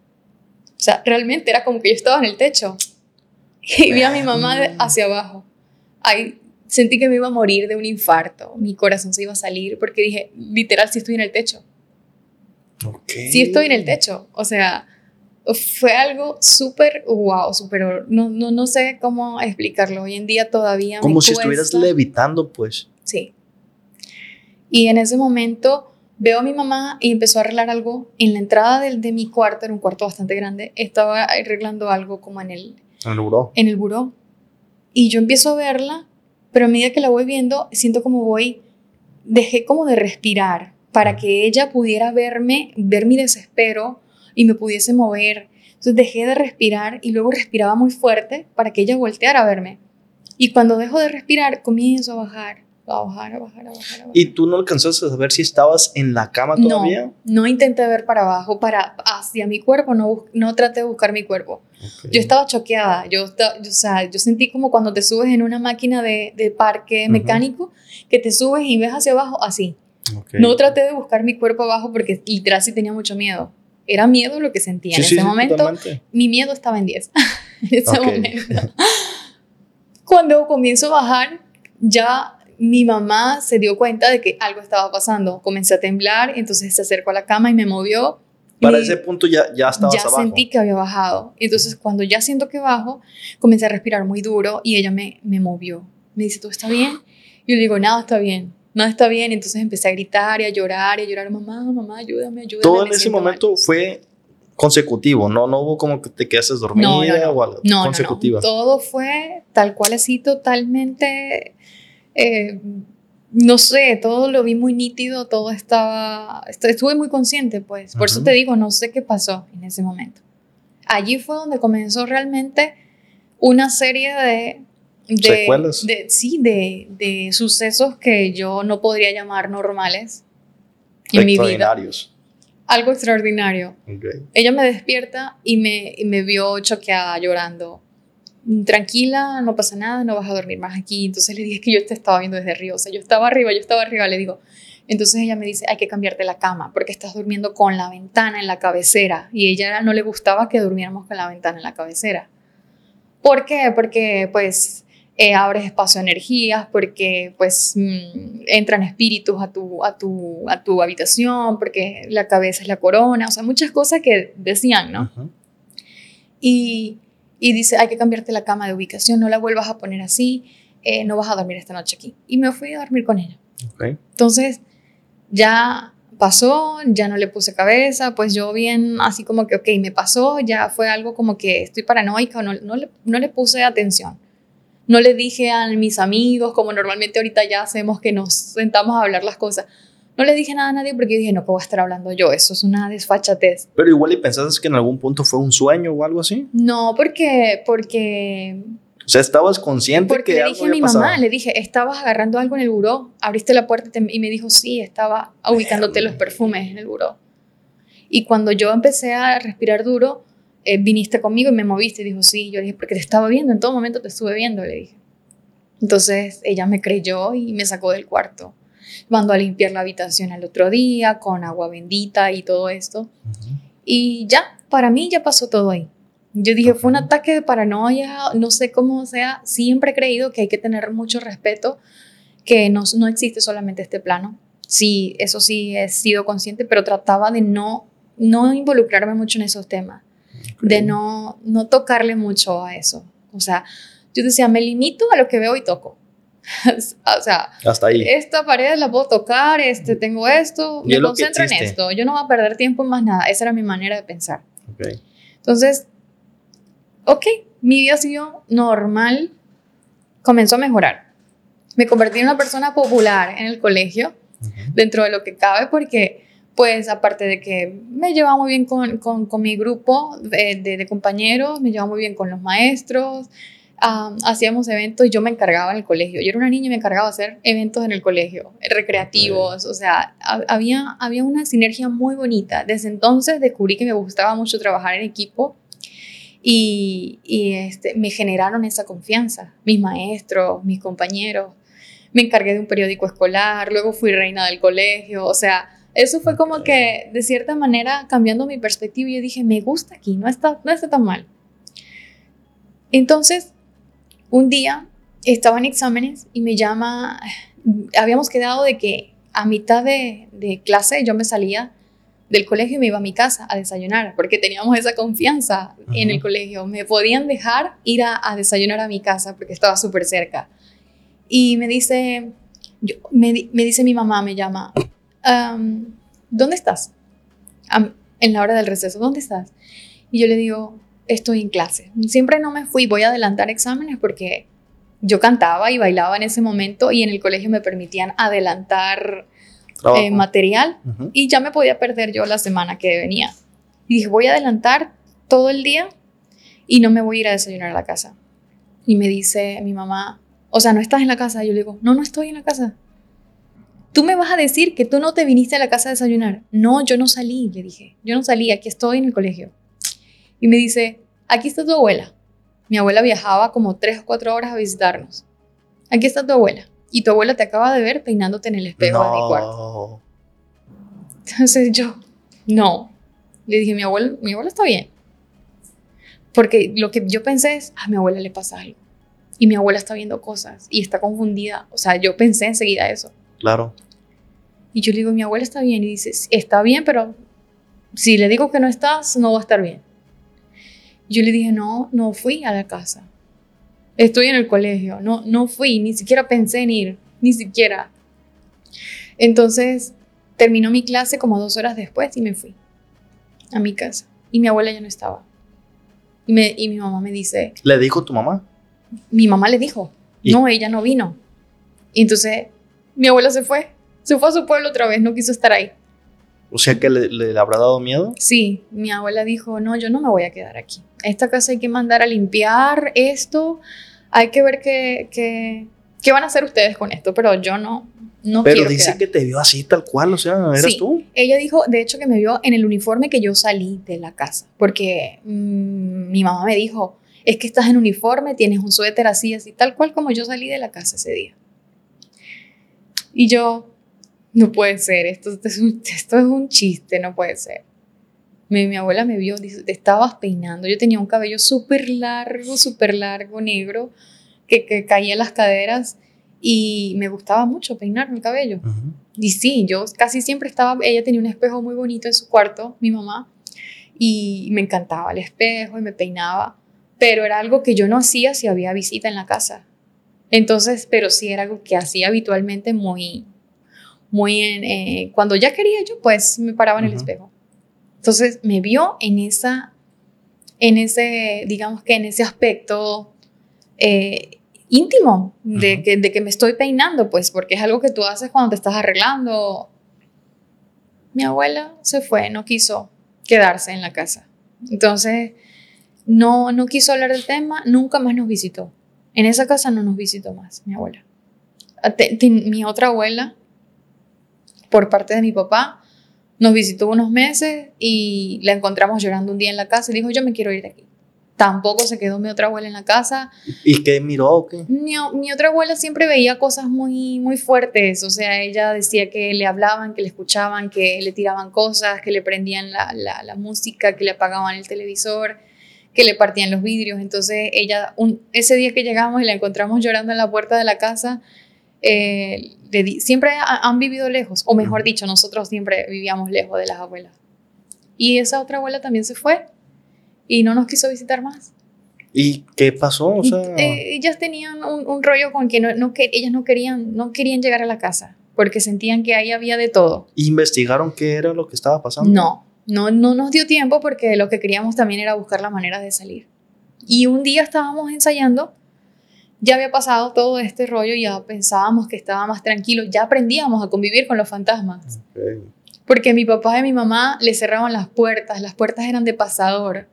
O sea, realmente era como que yo estaba en el techo [LAUGHS] y vi a mi mamá hacia abajo. Ahí sentí que me iba a morir de un infarto, mi corazón se iba a salir porque dije, literal, si estoy en el techo Ok. sí estoy en el techo. O sea, fue algo súper wow, súper, no, no, no sé cómo explicarlo. Hoy en día todavía Como me si estuvieras cuesta. levitando, pues. Sí. Y en ese momento veo a mi mamá y empezó a arreglar algo en la entrada del, de mi cuarto, era un cuarto bastante grande, estaba arreglando algo como en el, En el buró. en el buró. Y yo empiezo a verla, pero a medida que la voy viendo, siento como voy, dejé como de respirar para que ella pudiera verme, ver mi desespero y me pudiese mover. Entonces dejé de respirar y luego respiraba muy fuerte para que ella volteara a verme. Y cuando dejo de respirar, comienzo a bajar, a bajar, a bajar, a bajar. A bajar. ¿Y tú no alcanzaste a saber si estabas en la cama todavía? No, no intenté ver para abajo, para hacia mi cuerpo, no, no traté de buscar mi cuerpo. Ok. Yo estaba choqueada, yo, yo, o sea, yo sentí como cuando te subes en una máquina de, de parque mecánico, que te subes y ves hacia abajo, así. Ok. No traté de buscar mi cuerpo abajo porque literal sí tenía mucho miedo. Era miedo lo que sentía Sí, en ese sí, momento. totalmente. Mi miedo estaba en 10 [LAUGHS] en ese momento. Cuando comienzo a bajar, ya mi mamá se dio cuenta de que algo estaba pasando. Comencé a temblar, entonces se acercó a la cama y me movió. Para Y ese punto ya, ya estabas ya abajo. sentí que había bajado. Entonces, cuando ya siento que bajo, comencé a respirar muy duro y ella me, me movió. Me dice, ¿todo está bien? Y yo le digo, nada está bien, nada está bien. Entonces empecé a gritar y a llorar y a llorar, mamá, mamá, ayúdame, ayúdame. Todo en ese siento mal". momento fue consecutivo, ¿no? No hubo como que te quedaste dormida No, no, no. o algo. No. Todo fue tal cual así, totalmente. Eh, no sé, todo lo vi muy nítido, todo estaba. est- Estuve muy consciente, pues. Por eso te digo, no sé qué pasó en ese momento. Allí fue donde comenzó realmente una serie de. de ¿Secuelas? de- sí, de, de sucesos que yo no podría llamar normales en mi vida. Extraordinarios. Algo extraordinario. Ella me despierta y me, y me vio choqueada, llorando. Tranquila, no pasa nada, no vas a dormir más aquí. Entonces le dije que yo te estaba viendo desde arriba. O sea, yo estaba arriba, yo estaba arriba, le digo. Entonces ella me dice, hay que cambiarte la cama porque estás durmiendo con la ventana en la cabecera. Y ella no le gustaba que durmiéramos con la ventana en la cabecera. ¿Por qué? Porque pues eh, abres espacio a energías, porque pues mm, entran espíritus a tu, a, tu, a tu habitación, porque la cabeza es la corona, o sea, muchas cosas que decían, ¿no? Y, y dice, hay que cambiarte la cama de ubicación, no la vuelvas a poner así, eh, no vas a dormir esta noche aquí. Y me fui a dormir con ella. Entonces, ya pasó, ya no le puse cabeza, pues yo bien así como que, ok, me pasó, ya fue algo como que estoy paranoica, no, no, le, no le puse atención. No le dije a mis amigos, como normalmente ahorita ya hacemos que nos sentamos a hablar las cosas. No le dije nada a nadie porque yo dije, no, que voy a estar hablando yo? Eso es una desfachatez. Pero igual y pensaste que en algún punto fue un sueño o algo así. No, porque, porque O sea, estabas consciente Porque que le algo dije a mi pasado. mamá, le dije, estabas agarrando algo en el buró, abriste la puerta y me dijo, sí, estaba ubicándote los perfumes en el buró. Y cuando yo empecé a respirar duro, eh, viniste conmigo y me moviste y dijo, sí, yo le dije, porque te estaba viendo, en todo momento te estuve viendo, le dije. Entonces ella me creyó y me sacó del cuarto. Mandó a limpiar la habitación al otro día con agua bendita y todo esto. Ujú. Y ya, para mí ya pasó todo ahí. Yo dije, fue un ataque de paranoia, no sé cómo sea. Siempre he creído que hay que tener mucho respeto, que no, no existe solamente este plano. Sí, eso sí he sido consciente, pero trataba de no, no involucrarme mucho en esos temas, de no, no tocarle mucho a eso. O sea, yo decía, me limito a lo que veo y toco. [LAUGHS] o sea, Hasta ahí. esta pared la puedo tocar, este, tengo esto, me concentro en esto, yo no voy a perder tiempo en más nada. Esa era mi manera de pensar. Ok. Entonces, ok, mi vida siguió normal, comenzó a mejorar. Me convertí en una persona popular en el colegio, Ujú. dentro de lo que cabe, porque, pues, aparte de que me llevaba muy bien con, con, con mi grupo de, de- de compañeros, me llevaba muy bien con los maestros, ah, hacíamos eventos y yo me encargaba en el colegio. Yo era una niña y me encargaba de hacer eventos en el colegio, recreativos, o sea, ha- había, había una sinergia muy bonita. Desde entonces descubrí que me gustaba mucho trabajar en equipo y, y, este, me generaron esa confianza, mis maestros, mis compañeros. Me encargué de un periódico escolar, luego fui reina del colegio, o sea, eso fue como que de cierta manera cambiando mi perspectiva, yo dije, me gusta aquí, no está, no está tan mal. Entonces, un día estaba en exámenes y me llama, habíamos quedado de que a mitad de, de clase yo me salía del colegio y me iba a mi casa a desayunar, porque teníamos esa confianza en el colegio. Me podían dejar ir a, a desayunar a mi casa porque estaba súper cerca. Y me dice, yo- me, di- me dice mi mamá, me llama, "Am, ¿dónde estás? En la hora del receso, ¿dónde estás? Y yo le digo, estoy en clase. Siempre no me fui, voy a adelantar exámenes porque yo cantaba y bailaba en ese momento y en el colegio me permitían adelantar eh, material y ya me podía perder yo la semana que venía. Y dije, voy a adelantar todo el día y no me voy a ir a desayunar a la casa. Y me dice mi mamá, o sea, ¿no estás en la casa? Yo le digo, no, no estoy en la casa. Tú me vas a decir que tú no te viniste a la casa a desayunar. No, yo no salí, le dije. Yo no salí, aquí estoy en el colegio. Y me dice, aquí está tu abuela. Mi abuela viajaba como tres o cuatro horas a visitarnos. Aquí está tu abuela. y tu abuela te acaba de ver peinándote en el espejo de mi cuarto. No. Entonces yo, no. Le dije, mi abuelo, mi abuelo está bien. Porque lo que yo pensé es, a mi abuela le pasa algo. Y mi abuela está viendo cosas y está confundida. O sea, yo pensé enseguida eso. Claro. Y yo le digo, mi abuela está bien. Y dice, "Sí, está bien, pero si le digo que no estás, no va a estar bien. Yo le dije, no, no fui a la casa. Estoy en el colegio. No, no fui, ni siquiera pensé en ir, ni siquiera. Entonces, terminó mi clase como dos horas después y me fui a mi casa. Y mi abuela ya no estaba. Y, me, y mi mamá me dice, ¿Le dijo tu mamá? mi mamá le dijo, ¿Y? no, ella no vino. Y entonces mi abuela se fue, se fue a su pueblo otra vez, no quiso estar ahí. O sea que le, le habrá dado miedo. Sí, mi abuela dijo, no, yo no me voy a quedar aquí. Esta casa hay que mandar a limpiar esto, hay que ver qué, qué, qué van a hacer ustedes con esto, pero yo no, no Pero quiero dice quedar. que te vio así tal cual, o sea, eras Sí. tú. Ella dijo, de hecho, que me vio en el uniforme que yo salí de la casa, porque mm, mi mamá me dijo, es que estás en uniforme, tienes un suéter así, así, tal cual como yo salí de la casa ese día. Y yo, no puede ser, esto, esto es, un, esto es un chiste, no puede ser. Mi, mi abuela me vio, dice, te estabas peinando, yo tenía un cabello súper largo, súper largo, negro, que, que caía en las caderas y me gustaba mucho peinarme el cabello. Y sí, yo casi siempre estaba, ella tenía un espejo muy bonito en su cuarto, mi mamá, y me encantaba el espejo y me peinaba, pero era algo que yo no hacía si había visita en la casa. Entonces, pero sí era algo que hacía habitualmente muy, muy en, eh, cuando ya quería yo, pues me paraba en el espejo. Entonces me vio en esa, en ese, digamos que en ese aspecto eh, íntimo de, que, de que me estoy peinando, pues, porque es algo que tú haces cuando te estás arreglando. Mi abuela se fue, no quiso quedarse en la casa. Entonces, no, no quiso hablar del tema, nunca más nos visitó. En esa casa no nos visitó más, mi abuela. Te- te- mi otra abuela, por parte de mi papá, nos visitó unos meses y la encontramos llorando un día en la casa y dijo, yo me quiero ir de aquí. Tampoco se quedó mi otra abuela en la casa. ¿Y qué miró o qué? Mi, mi otra abuela siempre veía cosas muy, muy fuertes, o sea, ella decía que le hablaban, que le escuchaban, que le tiraban cosas, que le prendían la, la- la música, que le apagaban el televisor, que le partían los vidrios. Entonces, ella, un- ese día que llegamos y la encontramos llorando en la puerta de la casa, eh, siempre ha- han vivido lejos, o mejor dicho, nosotros siempre vivíamos lejos de las abuelas. Y esa otra abuela también se fue y no nos quiso visitar más. ¿Y qué pasó? O sea, Eh, ellas tenían un, un rollo con que, no, no que ellas no querían, no querían llegar a la casa porque sentían que ahí había de todo. ¿investigaron qué era lo que estaba pasando? No, no, no nos dio tiempo porque lo que queríamos también era buscar la manera de salir. Y un día estábamos ensayando, ya había pasado todo este rollo, ya pensábamos que estaba más tranquilo, ya aprendíamos a convivir con los fantasmas. Ok. Porque mi papá y mi mamá le cerraban las puertas, las puertas eran de pasador,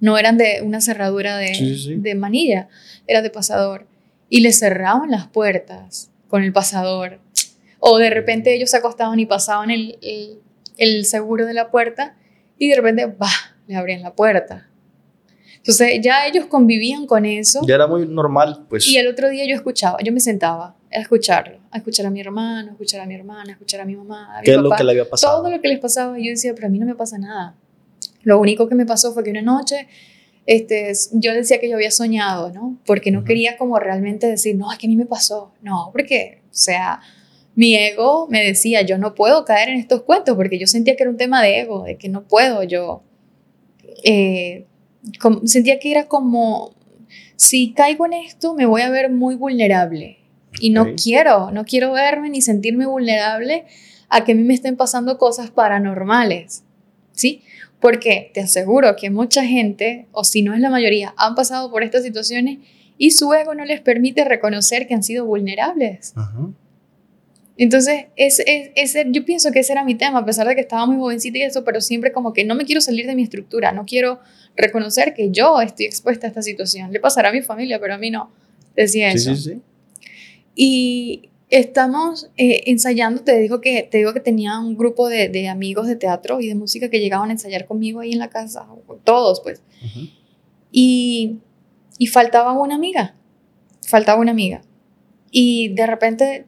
no eran de una cerradura de, Sí, sí, sí. de manilla, era de pasador. Y le cerraban las puertas con el pasador. O de repente ellos se acostaban y pasaban el, el, el seguro de la puerta y de repente, ¡bah!, le abrían la puerta. Entonces ya ellos convivían con eso. Ya era muy normal, pues. Y el otro día yo escuchaba, yo me sentaba a escucharlo, a escuchar a mi hermano, a escuchar a mi hermana, a escuchar a mi mamá, a mi ¿Qué es lo papá que le había pasado? todo lo que les pasaba, yo decía, pero a mí no me pasa nada. Lo único que me pasó fue que una noche este, yo decía que yo había soñado, ¿no? Porque no Ujú. quería como realmente decir, no, es que a mí me pasó. No, porque, o sea, mi ego me decía, yo no puedo caer en estos cuentos, porque yo sentía que era un tema de ego, de que no puedo yo. eh, com- sentía que era como, si caigo en esto, me voy a ver muy vulnerable. Y no quiero, no quiero verme ni sentirme vulnerable a que a mí me estén pasando cosas paranormales. ¿Sí? Porque te aseguro que mucha gente, o si no es la mayoría, han pasado por estas situaciones y su ego no les permite reconocer que han sido vulnerables. Entonces, es, es- ese- yo pienso que ese era mi tema, a pesar de que estaba muy jovencita y eso, pero siempre como que no me quiero salir de mi estructura, no quiero reconocer que yo estoy expuesta a esta situación. Le pasará a mi familia, pero a mí no. Decía Sí, eso. sí, sí. Y estamos eh, ensayando, te digo que, te digo que tenía un grupo de, de amigos de teatro y de música que llegaban a ensayar conmigo ahí en la casa, todos pues. Ujú. Y, y faltaba una amiga, faltaba una amiga. Y de repente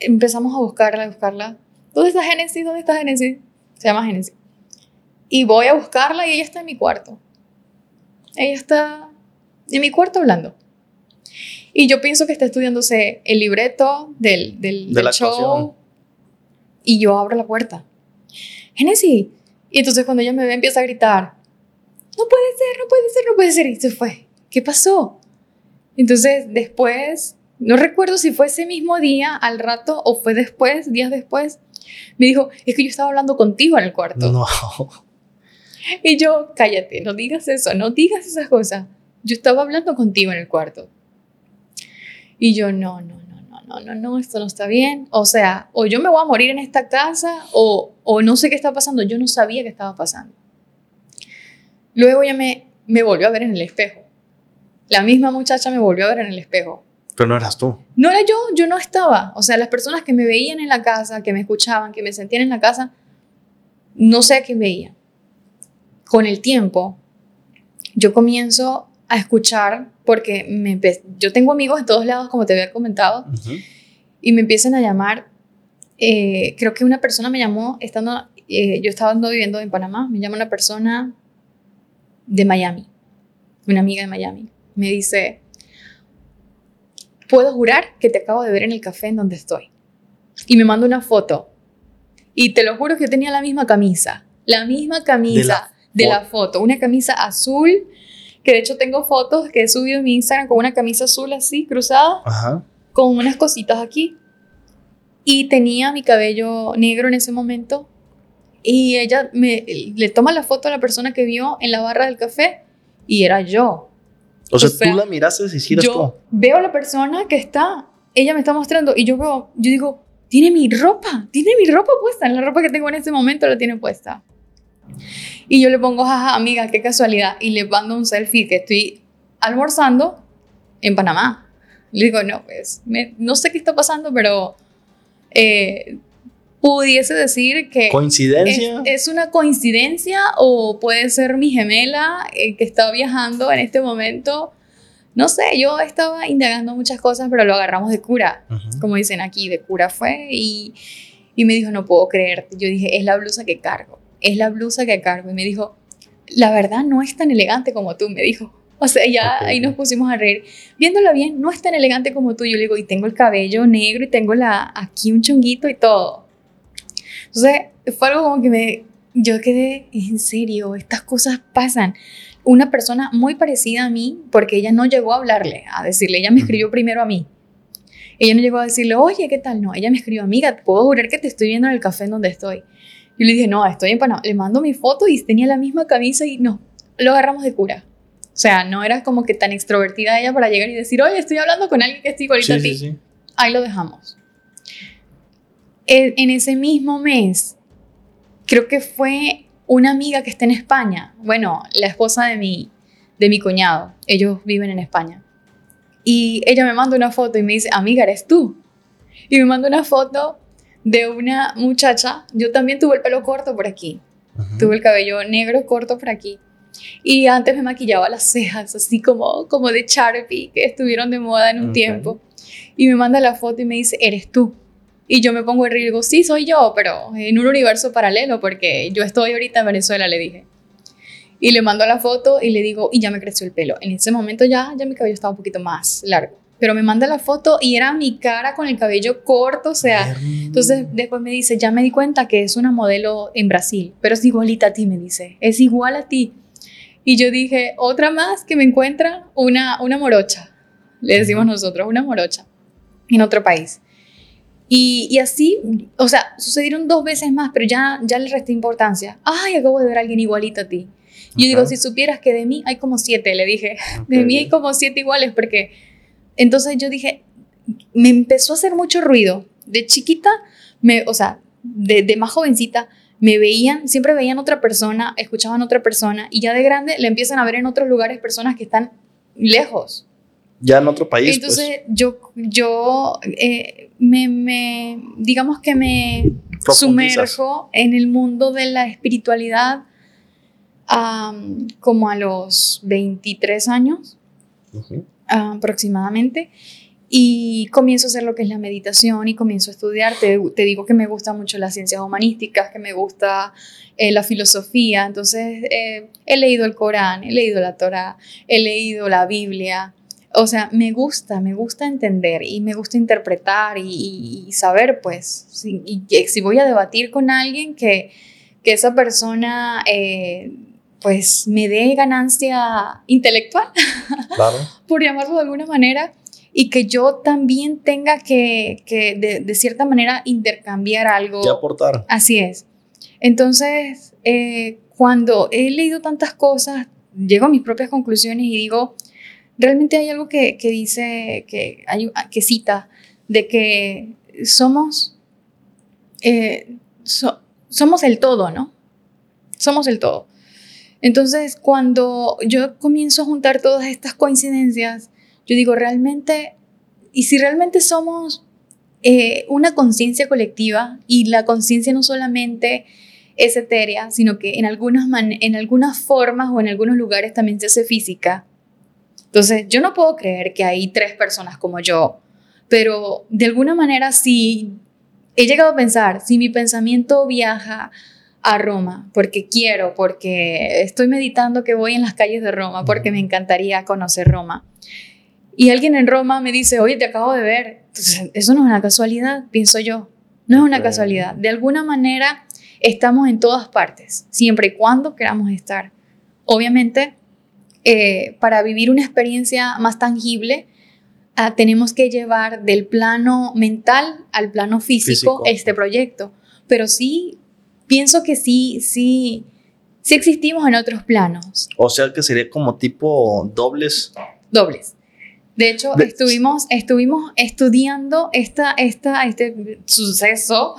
empezamos a buscarla, a buscarla. ¿Dónde está Génesis? ¿Dónde está Génesis? Se llama Génesis. Y voy a buscarla y ella está en mi cuarto. Ella está en mi cuarto hablando. Y yo pienso que está estudiándose el libreto del, del, De del la show. actuación. Y yo abro la puerta. Génesis. Y entonces cuando ella me ve empieza a gritar. No puede ser, no puede ser, no puede ser. Y se fue. ¿Qué pasó? Entonces después, no recuerdo si fue ese mismo día, al rato, o fue después, días después, me dijo, es que yo estaba hablando contigo en el cuarto. No. Y yo, cállate, no digas eso, no digas esas cosas. Yo estaba hablando contigo en el cuarto. Y yo, no, no, no, no, no, no, no, esto no está bien. O sea, o yo me voy a morir en esta casa, o, o no sé qué está pasando. Yo no sabía qué estaba pasando. Luego ella me, me volvió a ver en el espejo. La misma muchacha me volvió a ver en el espejo. Pero no eras tú. No era yo, yo no estaba. O sea, las personas que me veían en la casa, que me escuchaban, que me sentían en la casa, no sé a quién veían. Con el tiempo, yo comienzo a escuchar, porque me yo tengo amigos en todos lados, como te había comentado, y me empiezan a llamar. eh, creo que una persona me llamó, estando, eh, yo estaba viviendo en Panamá, me llama una persona de Miami, una amiga de Miami. Me dice, puedo jurar que te acabo de ver en el café en donde estoy. Y me manda una foto. Y te lo juro que yo tenía la misma camisa, la misma camisa de la, fo- foto, una camisa azul, que de hecho tengo fotos que he subido en mi Instagram con una camisa azul así, cruzada Ajá. con unas cositas aquí. Y tenía mi cabello negro en ese momento. Y ella me, le toma la foto a la persona que vio en la barra del café y era yo. O sea, O sea, tú la miraste y si eras yo tú. veo a la persona que está, ella me está mostrando y yo veo, yo digo, tiene mi ropa, tiene mi ropa puesta, la ropa que tengo en este momento la tiene puesta. Y yo le pongo, jaja, amiga, qué casualidad. Y le mando un selfie que estoy almorzando en Panamá. Le digo, no, pues, me- no sé qué está pasando, pero eh, pudiese decir que es, Coincidencia. es una coincidencia o puede ser mi gemela eh, que está viajando en este momento. No sé, yo estaba indagando muchas cosas, pero lo agarramos de cura Ujú. como dicen aquí, de cura fue y, y me dijo, no puedo creerte. Yo dije, es la blusa que cargo, es la blusa que cargo. Y me dijo, la verdad no es tan elegante como tú, me dijo. O sea, ya Ok. ahí nos pusimos a reír. Viéndola bien, no es tan elegante como tú. Yo le digo, y tengo el cabello negro y tengo la, aquí un chonguito y todo. Entonces, fue algo como que me, yo quedé, en serio, estas cosas pasan. Una persona muy parecida a mí, porque ella no llegó a hablarle, a decirle, ella me escribió primero a mí. Ella no llegó a decirle, oye, ¿qué tal? No, ella me escribió, amiga, puedo jurar que te estoy viendo en el café en donde estoy. Yo le dije, no, estoy en Panamá. Le mando mi foto y tenía la misma camisa y no, lo agarramos de cura. O sea, no era como que tan extrovertida ella para llegar y decir, oye, estoy hablando con alguien que está igualito a Sí, ti. sí, sí. Ahí lo dejamos. En ese mismo mes, creo que fue una amiga que está en España. Bueno, la esposa de mi, de mi cuñado. Ellos viven en España. Y ella me manda una foto y me dice, amiga, eres tú. Y me manda una foto de una muchacha. Yo también tuve el pelo corto por aquí. Tuve el cabello negro corto por aquí. Y antes me maquillaba las cejas, así como, como de Sharpie, que estuvieron de moda en un tiempo. Y me manda la foto y me dice, eres tú. Y yo me pongo a reír y digo, sí, soy yo, pero en un universo paralelo, porque yo estoy ahorita en Venezuela, le dije. Y le mando la foto y le digo, y ya me creció el pelo. En ese momento ya, ya mi cabello estaba un poquito más largo. Pero me manda la foto y era mi cara con el cabello corto, o sea, entonces después me dice, ya me di cuenta que es una modelo en Brasil, pero es igualita a ti, me dice, es igual a ti. Y yo dije, otra más que me encuentra, una, una morocha, le decimos nosotros, una morocha, en otro país. Y, y así, o sea, sucedieron dos veces más, pero ya, ya le resté importancia. Ay, acabo de ver a alguien igualito a ti. Y yo digo, si supieras que de mí hay como siete, le dije, Ok. de mí hay como siete iguales, porque entonces yo dije, me empezó a hacer mucho ruido. De chiquita, me, o sea, de, de más jovencita, me veían, siempre veían otra persona, escuchaban otra persona, y ya de grande le empiezan a ver en otros lugares personas que están lejos. Ya en otro país, Entonces yo, yo eh, me, me, digamos que me sumerjo en el mundo de la espiritualidad como a los 23 años pues. Ujú. Aproximadamente. y comienzo a hacer lo que es la meditación y comienzo a estudiar. Te, te digo que me gustan mucho las ciencias humanísticas, que me gusta eh, la filosofía. Entonces, eh, he leído el Corán, he leído la Torah, he leído la Biblia. O sea, me gusta, me gusta entender y me gusta interpretar y, saber, pues, si, y, si voy a debatir con alguien que, que esa persona... Eh, pues me dé ganancia intelectual, [LAUGHS] claro. por llamarlo de alguna manera, y que yo también tenga que, que de, de, cierta manera intercambiar algo. Que aportar. Así es. Entonces, eh, cuando he leído tantas cosas, llego a mis propias conclusiones y digo, realmente hay algo que, que dice, que, hay, que cita, de que somos, eh, somos el todo, ¿no? Somos el todo. Entonces, cuando yo comienzo a juntar todas estas coincidencias, yo digo, realmente, y si realmente somos eh, una conciencia colectiva, y la conciencia no solamente es etérea, sino que en algunas, en algunas formas o en algunos lugares también se hace física. Entonces, yo no puedo creer que hay tres personas como yo, pero de alguna manera sí he llegado a pensar, si mi pensamiento viaja a Roma, porque quiero, porque estoy meditando que voy en las calles de Roma, porque me encantaría conocer Roma y alguien en Roma me dice, oye, te acabo de ver. Entonces, eso no es una casualidad, pienso yo. No es una casualidad. De alguna manera estamos en todas partes, siempre y cuando queramos estar. Obviamente, eh, para vivir una experiencia más tangible, ah, tenemos que llevar del plano mental al plano físico, este proyecto. Pero sí, pienso que sí, sí, sí existimos en otros planos. O sea que sería como tipo dobles. Dobles. De hecho, estuvimos, estuvimos estudiando esta, esta, este suceso,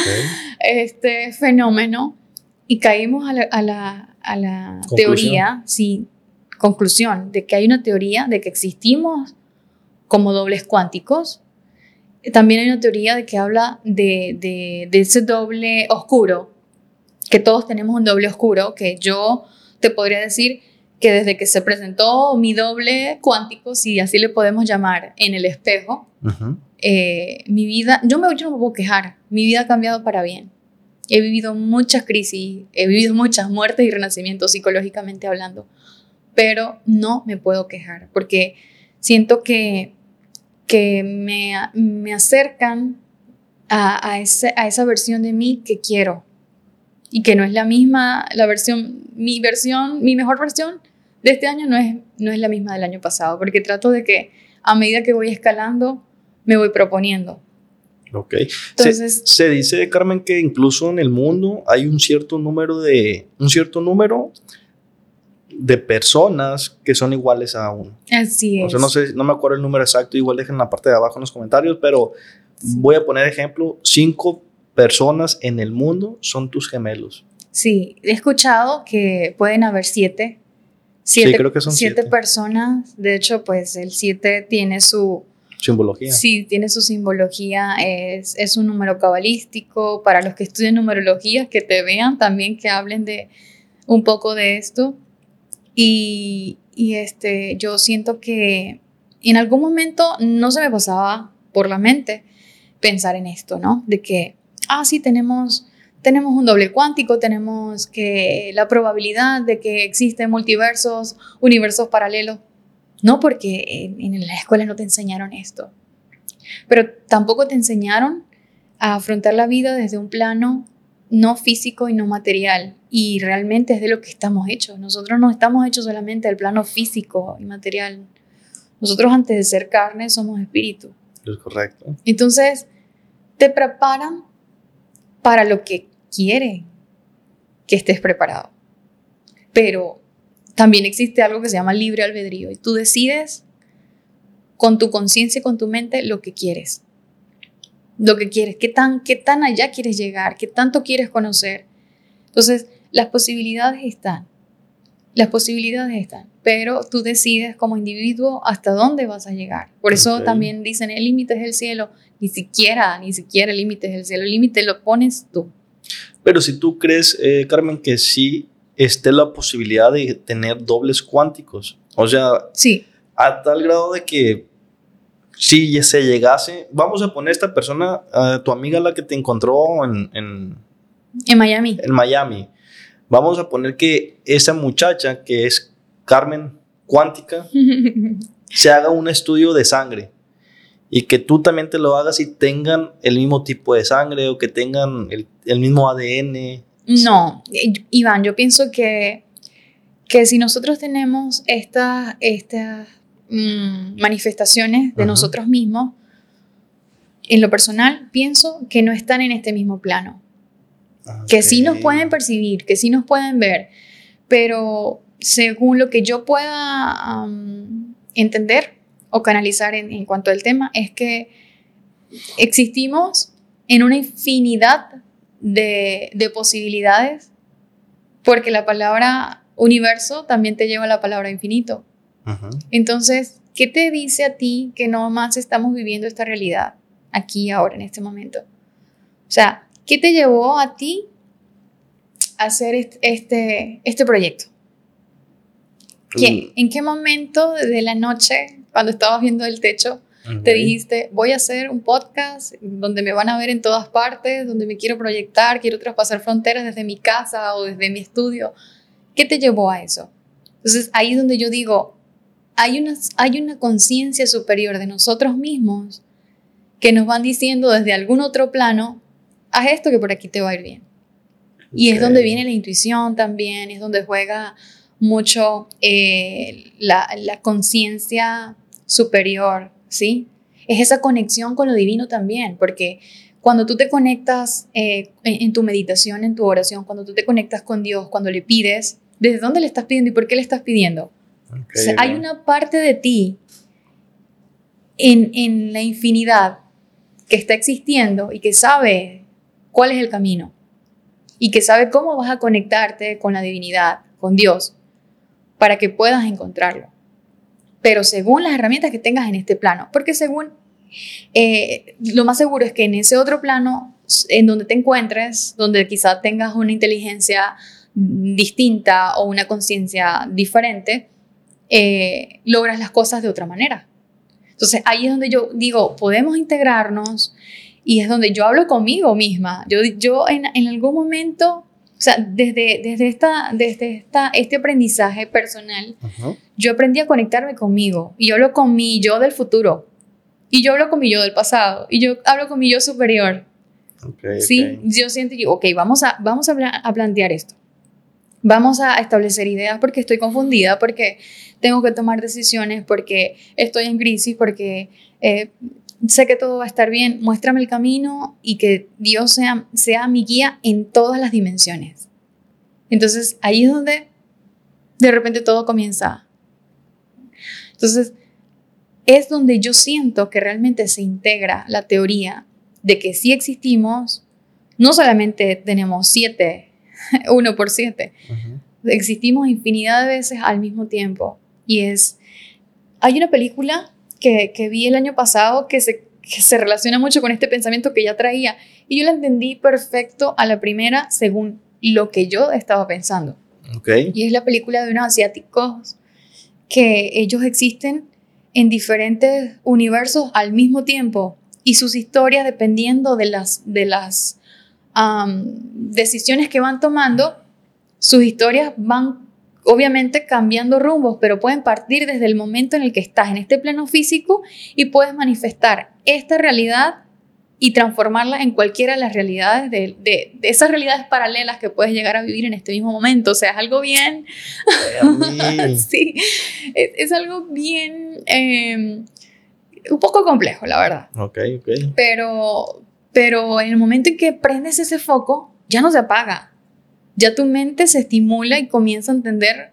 [LAUGHS] este fenómeno, y caímos a la, a la, a la teoría, sí, conclusión, de que hay una teoría de que existimos como dobles cuánticos. También hay una teoría de que habla de, de, de ese doble oscuro, que todos tenemos un doble oscuro, que yo te podría decir que desde que se presentó mi doble cuántico, si así le podemos llamar, en el espejo, eh, mi vida, yo, me, yo no me puedo quejar, mi vida ha cambiado para bien. He vivido muchas crisis, he vivido muchas muertes y renacimientos psicológicamente hablando, pero no me puedo quejar porque siento que, que me, me acercan a, a, ese, a esa versión de mí que quiero y que no es la misma, la versión, mi versión, mi mejor versión de este año no es, no es la misma del año pasado, porque trato de que a medida que voy escalando, me voy proponiendo. Ok. Entonces, se, dice, Carmen, que incluso en el mundo hay un cierto número de, un cierto número de personas que son iguales a uno. Así es. O sea, no sé, no me acuerdo el número exacto, igual dejen en la parte de abajo en los comentarios, pero voy a poner ejemplo, cinco personas en el mundo son tus gemelos. Sí, he escuchado que pueden haber siete Siete, sí, creo que son siete, personas. De hecho, pues el siete tiene su... Simbología. Sí, tiene su simbología. Es, es un número cabalístico. Para los que estudian numerología, que te vean también, que hablen de un poco de esto. Y, este, yo siento que en algún momento no se me pasaba por la mente pensar en esto, ¿no? De que, ah, sí, tenemos tenemos un doble cuántico, tenemos que la probabilidad de que existen multiversos, universos paralelos. No porque en, en la escuela no te enseñaron esto, pero tampoco te enseñaron a afrontar la vida desde un plano no físico y no material. Y realmente es de lo que estamos hechos. Nosotros no estamos hechos solamente del plano físico y material. Nosotros antes de ser carne somos espíritu. Es correcto. Entonces, te preparan para lo que quiere que estés preparado. Pero también existe algo que se llama libre albedrío y tú decides con tu conciencia y con tu mente lo que quieres. Lo que quieres, qué tan, qué tan allá quieres llegar, qué tanto quieres conocer. Entonces, las posibilidades están. Las posibilidades están, pero tú decides como individuo hasta dónde vas a llegar. Por eso también dicen, el límite es el cielo. Ni siquiera, ni siquiera el límite es el cielo. El límite lo pones tú. Pero si tú crees, eh, Carmen, que sí esté la posibilidad de tener dobles cuánticos, o sea, sí. a tal grado de que si se llegase, vamos a poner esta persona, a tu amiga la que te encontró en, en, En Miami. en Miami, vamos a poner que esa muchacha que es Carmen Cuántica [LAUGHS] se haga un estudio de sangre y que tú también te lo hagas y tengan el mismo tipo de sangre o que tengan el, el mismo ADN. No, Iván, yo pienso que, que si nosotros tenemos estas estas, mm, manifestaciones de Ajá. nosotros mismos, en lo personal, pienso que no están en este mismo plano. Que sí nos pueden percibir, que sí nos pueden ver, pero según lo que yo pueda entender o canalizar en, en cuanto al tema, es que existimos en una infinidad de, de posibilidades, porque la palabra universo también te lleva a la palabra infinito. Ajá. Entonces, ¿qué te dice a ti que no más estamos viviendo esta realidad aquí, ahora, en este momento? O sea, ¿qué te llevó a ti a hacer est- este, este proyecto? ¿Qué- ¿En qué momento de la noche, cuando estabas viendo el techo, te dijiste, voy a hacer un podcast donde me van a ver en todas partes, donde me quiero proyectar, quiero traspasar fronteras desde mi casa o desde mi estudio? ¿Qué te llevó a eso? Entonces, ahí es donde yo digo, hay una, hay una conciencia superior de nosotros mismos que nos van diciendo desde algún otro plano, haz esto que por aquí te va a ir bien. Y es donde viene la intuición también, es donde juega mucho eh, la, la conciencia superior, ¿sí? Es esa conexión con lo divino también, porque cuando tú te conectas eh, en, en tu meditación, en tu oración, cuando tú te conectas con Dios, cuando le pides, ¿desde dónde le estás pidiendo y por qué le estás pidiendo? Ok, O sea, hay una parte de ti en, en la infinidad que está existiendo y que sabe cuál es el camino y que sabe cómo vas a conectarte con la divinidad, con Dios, para que puedas encontrarlo. Pero según las herramientas que tengas en este plano, porque según eh, lo más seguro es que en ese otro plano, en donde te encuentres, donde quizá tengas una inteligencia distinta o una conciencia diferente, eh, logras las cosas de otra manera. Entonces ahí es donde yo digo, podemos integrarnos y es donde yo hablo conmigo misma. Yo, yo en, en algún momento, o sea, desde, desde, esta, desde esta, este aprendizaje personal, yo aprendí a conectarme conmigo y yo hablo con mi yo del futuro y yo hablo con mi yo del pasado y yo hablo con mi yo superior. Ok, Sí, yo siento ok, vamos a, vamos a plantear esto. Vamos a establecer ideas porque estoy confundida, porque tengo que tomar decisiones, porque estoy en crisis, porque eh, sé que todo va a estar bien. Muéstrame el camino y que Dios sea, sea mi guía en todas las dimensiones. Entonces ahí es donde de repente todo comienza. Entonces es donde yo siento que realmente se integra la teoría de que sí existimos, no solamente tenemos siete, [LAUGHS] uno por siete, Ajá. existimos infinidad de veces al mismo tiempo. Y es, hay una película que, que vi el año pasado que se, que se relaciona mucho con este pensamiento que ya traía y yo la entendí perfecto a la primera según lo que yo estaba pensando. Ok. Y es la película de unos asiáticos que ellos existen en diferentes universos al mismo tiempo y sus historias dependiendo de las, de las am, decisiones que van tomando, sus historias van obviamente cambiando rumbos, pero pueden partir desde el momento en el que estás en este plano físico y puedes manifestar esta realidad y transformarla en cualquiera de las realidades, de, de- de esas realidades paralelas que puedes llegar a vivir en este mismo momento. O sea, es algo bien, [LAUGHS] sí, es, es algo bien, eh, un poco complejo, la verdad. Ok, ok. Pero, pero en el momento en que prendes ese foco, ya no se apaga. Ya tu mente se estimula y comienza a entender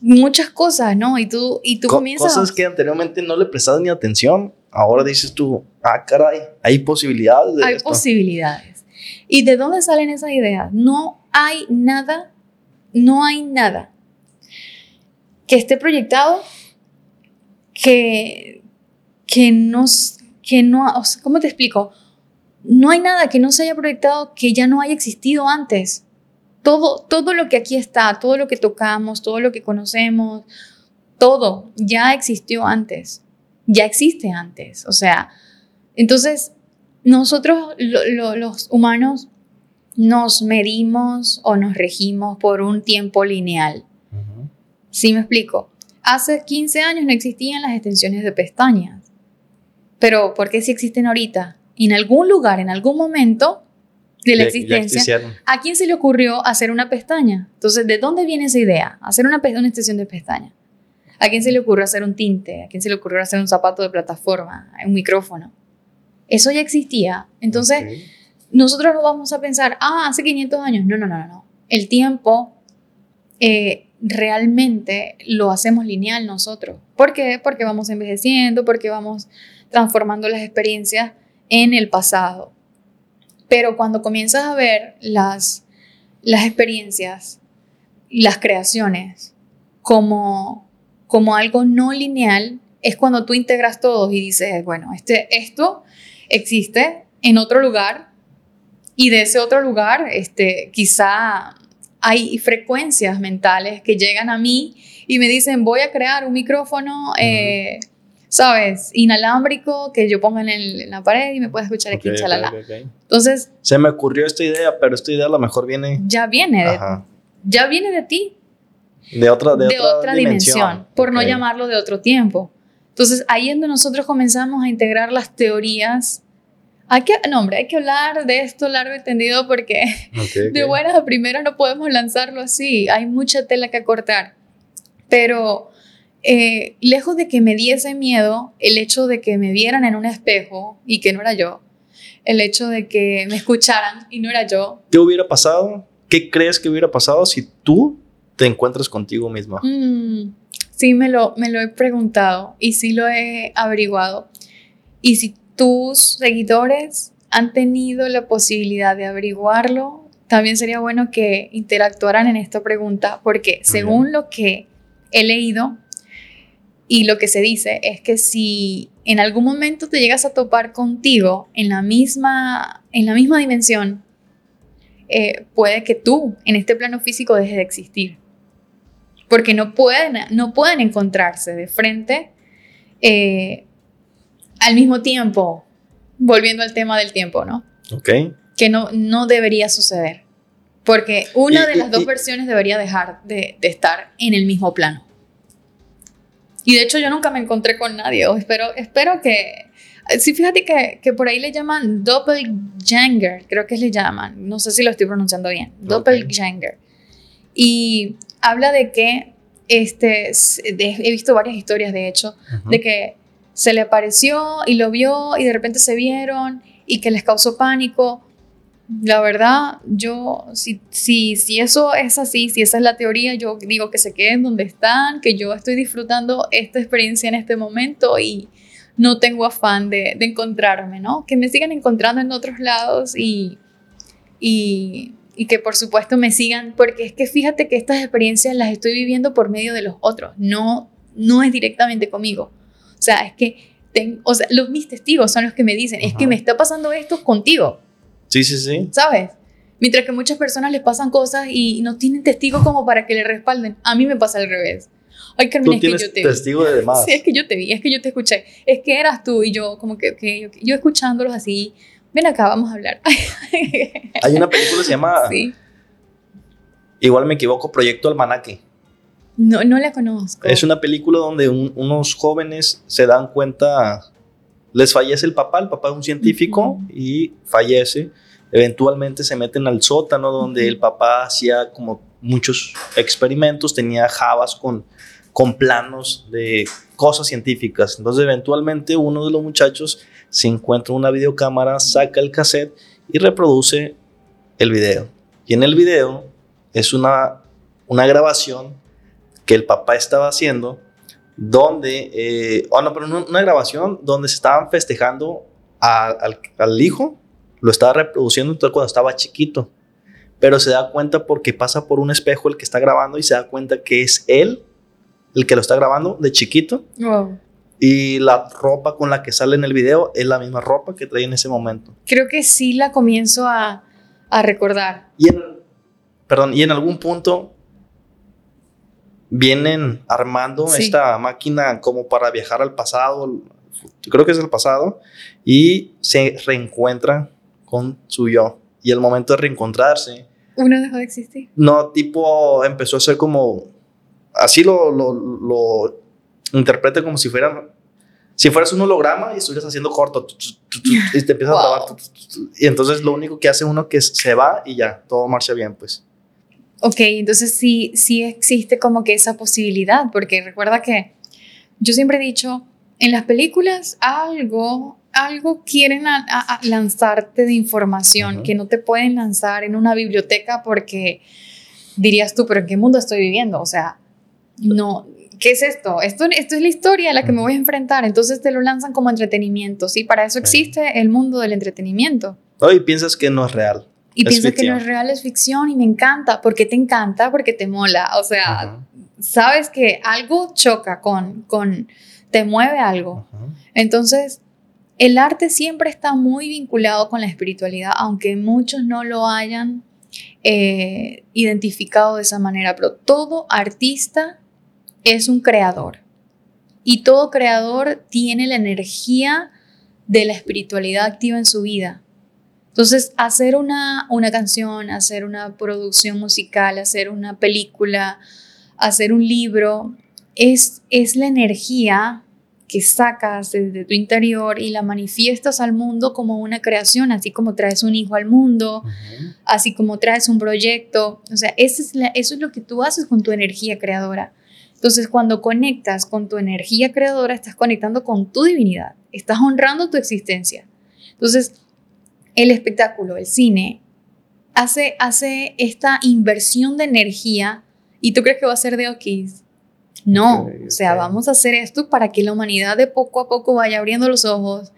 muchas cosas, ¿no? Y tú, y tú Co- comienzas... Cosas que anteriormente no le prestabas ni atención, ahora dices tú, ah, caray, hay posibilidades de hay esto. posibilidades. ¿Y de dónde salen esas ideas? No hay nada, no hay nada que esté proyectado que, que, no, s- que no, o sea, ¿cómo te explico? No hay nada que no se haya proyectado que ya no haya existido antes. Todo, todo lo que aquí está, todo lo que tocamos, todo lo que conocemos, todo ya existió antes. ya existe antes. O sea, entonces nosotros lo- lo- los humanos nos medimos o nos regimos por un tiempo lineal. Ujú. ¿Sí me explico? Hace 15 años no existían las extensiones de pestañas. Pero ¿por qué sí existen ahorita? En algún lugar, en algún momento de la Ya- existencia. ¿a quién se le ocurrió hacer una pestaña? Entonces, ¿de dónde viene esa idea? Hacer una, una extensión de pestaña. ¿A quién se le ocurrió hacer un tinte? ¿A quién se le ocurrió hacer un zapato de plataforma? Un micrófono. Eso ya existía. Entonces, Ok. nosotros no vamos a pensar, ah, hace 500 años. No, no, no, no, no. El tiempo eh, realmente lo hacemos lineal nosotros. ¿Por qué? Porque vamos envejeciendo, porque vamos transformando las experiencias en el pasado. Pero cuando comienzas a ver las, las experiencias, las creaciones, como, como algo no lineal, es cuando tú integras todos y dices, bueno, este, esto existe en otro lugar y de ese otro lugar este, quizá hay frecuencias mentales que llegan a mí y me dicen, voy a crear un micrófono, eh, ¿sabes? Inalámbrico que yo ponga en, el- en la pared y me pueda escuchar aquí, Ok, chalala. Entonces, Se me ocurrió esta idea, pero esta idea a lo mejor viene ya viene de, ya viene de ti, de otra, de de, otra, otra, dimensión, por no llamarlo de otro tiempo. Entonces, ahí es donde nosotros comenzamos a integrar las teorías. Hay que, no, hombre, hay que hablar de esto largo y tendido porque [LAUGHS] de buenas a primeras no podemos lanzarlo así. Hay mucha tela que cortar. Pero eh, lejos de que me diese miedo el hecho de que me vieran en un espejo y que no era yo, el hecho de que me escucharan y no era yo, ¿Qué hubiera pasado? ¿Qué crees que hubiera pasado si tú te encuentras contigo misma? Mm, sí, me lo, me lo he preguntado y sí lo he averiguado. Y si tus seguidores han tenido la posibilidad de averiguarlo, también sería bueno que interactuaran en esta pregunta, porque según lo que he leído y lo que se dice es que si en algún momento te llegas a topar contigo en la misma, en la misma dimensión, eh, puede que tú en este plano físico dejes de existir porque no pueden, no pueden encontrarse de frente eh, al mismo tiempo, volviendo al tema del tiempo, ¿no? Ok. Que no, no debería suceder, porque una Y- de y- las dos y- versiones debería dejar de, de estar en el mismo plano. Y de hecho yo nunca me encontré con nadie, o espero, espero que... Sí, fíjate que, que por ahí le llaman doppelganger, creo que le llaman, no sé si lo estoy pronunciando bien, doppelganger. Y habla de que, este, de- he visto varias historias de hecho, de que se le apareció y lo vio y de repente se vieron y que les causó pánico. La verdad, yo, si, si, si eso es así, si esa es la teoría, yo digo que se queden donde están, que yo estoy disfrutando esta experiencia en este momento y no tengo afán de, de encontrarme, ¿no? Que me sigan encontrando en otros lados y, y, y que por supuesto me sigan, porque es que fíjate que estas experiencias las estoy viviendo por medio de los otros, no, no es directamente conmigo. O sea, es que ten- o sea, los mis testigos son los que me dicen, es que me está pasando esto contigo, Sí, sí, sí. ¿sabes? Mientras que muchas personas les pasan cosas y no tienen testigos como para que le respalden. A mí me pasa al revés. Ay, Carmen, es que yo te vi. testigo de demás. Sí, es que yo te vi, es que yo te escuché, es que eras tú y yo, como que, ok, ok. yo escuchándolos así, ven acá, vamos a hablar. [LAUGHS] Hay una película que se llama, sí, igual me equivoco, Proyecto Almanaque. no, no la conozco. Es una película donde un- unos jóvenes se dan cuenta, les fallece el papá, el papá es un científico Ujú. y fallece. Eventualmente se meten al sótano donde el papá hacía como muchos experimentos, tenía jabas con, con planos de cosas científicas. Entonces eventualmente uno de los muchachos se encuentra una videocámara, saca el cassette y reproduce el video. Y en el video es una, una grabación que el papá estaba haciendo, donde, eh, oh no, pero una grabación donde se estaban festejando a- al, al hijo, lo estaba reproduciendo entonces cuando estaba chiquito, pero se da cuenta porque pasa por un espejo el que está grabando y se da cuenta que es él el que lo está grabando de chiquito Wow. y la ropa con la que sale en el video es la misma ropa que trae en ese momento. Creo que sí la comienzo a, a recordar. Y en, perdón, y en algún punto vienen armando Sí. esta máquina como para viajar al pasado, creo que es el pasado, y se reencuentran con su yo. Y el momento de reencontrarse, Uno dejó de existir. no, tipo, empezó a ser como, así lo, lo, lo interpreta como si fuera, si fueras un holograma y estuvieras haciendo corto, y te empiezas a Wow. trabar, tu, tu, y entonces lo único que hace uno que es- se va y ya, todo marcha bien, pues. Ok, entonces sí, sí existe como que esa posibilidad, porque recuerda que yo siempre he dicho, en las películas algo, algo quieren a- a- a lanzarte de información que no te pueden lanzar en una biblioteca porque dirías tú, pero ¿en qué mundo estoy viviendo? O sea, no, ¿qué es esto? Esto, esto es la historia a la que me voy a enfrentar, entonces te lo lanzan como entretenimiento, ¿sí? Para eso existe el mundo del entretenimiento. ¿No? Y piensas que no es real. Y Es piensa que no es real, es ficción y me encanta. ¿Por qué te encanta? Porque te mola. O sea, sabes que algo choca con, con, te mueve algo. Entonces, el arte siempre está muy vinculado con la espiritualidad, aunque muchos no lo hayan eh, identificado de esa manera, pero todo artista es un creador. Y todo creador tiene la energía de la espiritualidad activa en su vida. Entonces, hacer una, una canción, hacer una producción musical, hacer una película, hacer un libro, es, es la energía que sacas desde tu interior y la manifiestas al mundo como una creación, así como traes un hijo al mundo, así como traes un proyecto. O sea, esa es la- eso es lo que tú haces con tu energía creadora. Entonces, cuando conectas con tu energía creadora, estás conectando con tu divinidad, estás honrando tu existencia. Entonces, el espectáculo, el cine, hace, hace esta inversión de energía y tú crees que va a ser de Okis. No, Ok, o sea, vamos a hacer esto para que la humanidad de poco a poco vaya abriendo los ojos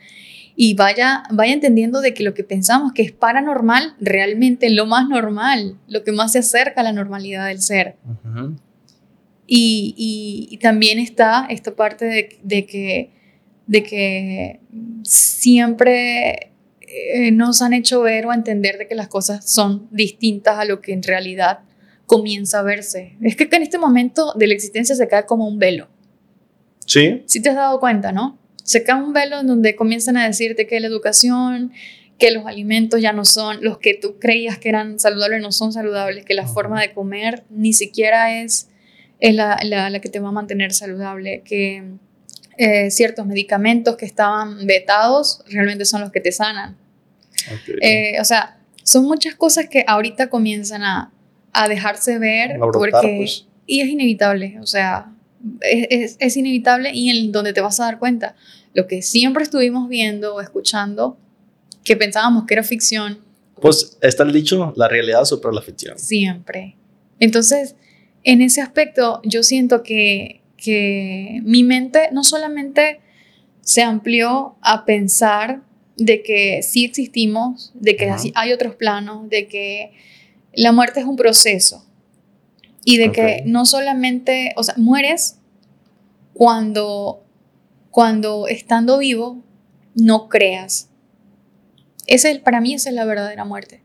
y vaya, vaya entendiendo de que lo que pensamos que es paranormal, realmente es lo más normal, lo que más se acerca a la normalidad del ser. Y- y también está esta parte de, de que, de que siempre eh, nos han hecho ver o entender de que las cosas son distintas a lo que en realidad comienza a verse. Es que en este momento de la existencia se cae como un velo. Sí, Si te has dado cuenta, ¿no? Se cae un velo en donde comienzan a decirte que la educación, que los alimentos ya no son los que tú creías que eran saludables, no son saludables, que la forma de comer ni siquiera es, es la, la- la que te va a mantener saludable, que eh, ciertos medicamentos que estaban vetados realmente son los que te sanan. Ok. Eh, o sea, son muchas cosas que ahorita comienzan a, a dejarse ver A brotar, porque... pues. Y es inevitable, o sea, es, es- es inevitable y en donde te vas a dar cuenta, lo que siempre estuvimos viendo o escuchando, que pensábamos que era ficción, Pues está el dicho, la realidad supera la ficción. siempre. Entonces, en ese aspecto, yo siento que, que mi mente no solamente se amplió a pensar de que sí existimos, de que hay otros planos, de que la muerte es un proceso y de que no solamente, o sea, mueres cuando, cuando estando vivo no creas. Ese, es- para mí esa es la verdadera muerte.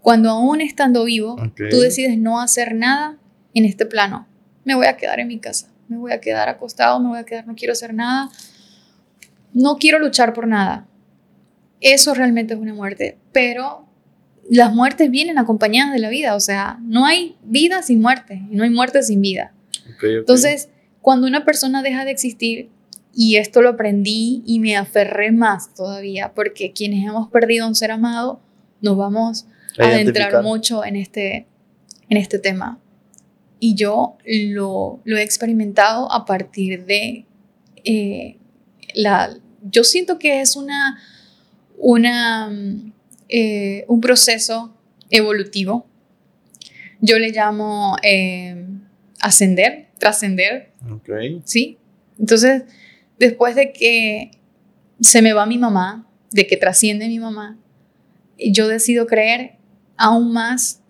Cuando aún estando vivo, tú decides no hacer nada en este plano. Me voy a quedar en mi casa, me voy a quedar acostado, me voy a quedar, no quiero hacer nada, no quiero luchar por nada. Eso realmente es una muerte, pero las muertes vienen acompañadas de la vida, o sea, no hay vida sin muerte, y no hay muerte sin vida. Entonces, cuando una persona deja de existir, y esto lo aprendí y me aferré más todavía, porque quienes hemos perdido a un ser amado, nos vamos a adentrar mucho en este, en este tema. Y yo lo, lo he experimentado a partir de eh, la... Yo siento que es una, una, mm, eh, un proceso evolutivo. Yo le llamo eh, ascender, trascender, Ok. ¿sí? Entonces, después de que se me va mi mamá, de que trasciende mi mamá, yo decido creer aún más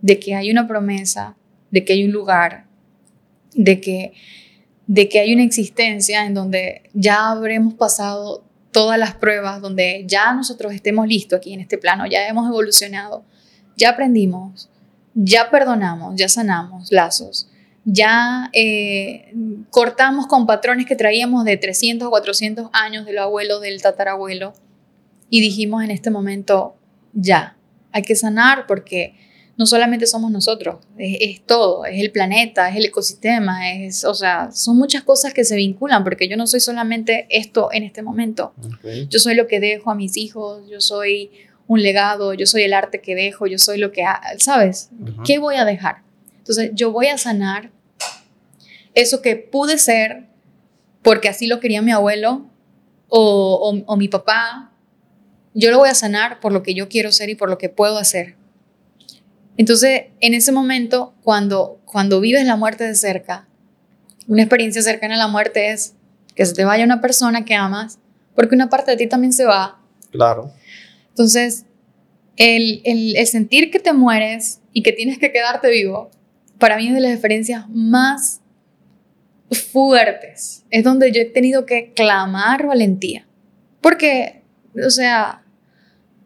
de que hay una promesa, de que hay un lugar, de que, de que hay una existencia en donde ya habremos pasado todas las pruebas, donde ya nosotros estemos listos aquí en este plano, ya hemos evolucionado, ya aprendimos, ya perdonamos, ya sanamos lazos, ya eh, cortamos con patrones que traíamos de 300 o 400 años del abuelo, del tatarabuelo, y dijimos en este momento, ya, hay que sanar porque no solamente somos nosotros, es, todo, es el planeta, es el ecosistema, es, o sea, son muchas cosas que se vinculan, porque yo no soy solamente esto en este momento, yo soy lo que dejo a mis hijos, yo soy un legado, yo soy el arte que dejo, yo soy lo que, ¿sabes? ¿Qué voy a dejar? Entonces, yo voy a sanar eso que pude ser porque así lo quería mi abuelo o, o mi papá, yo lo voy a sanar por lo que yo quiero ser y por lo que puedo hacer entonces, en ese momento, cuando, cuando vives la muerte de cerca, una experiencia cercana a la muerte es que se te vaya una persona que amas, porque una parte de ti también se va. Claro. Entonces, el, el, sentir que te mueres y que tienes que quedarte vivo, para mí es de las experiencias más fuertes. Es donde yo he tenido que clamar valentía. Porque, o sea,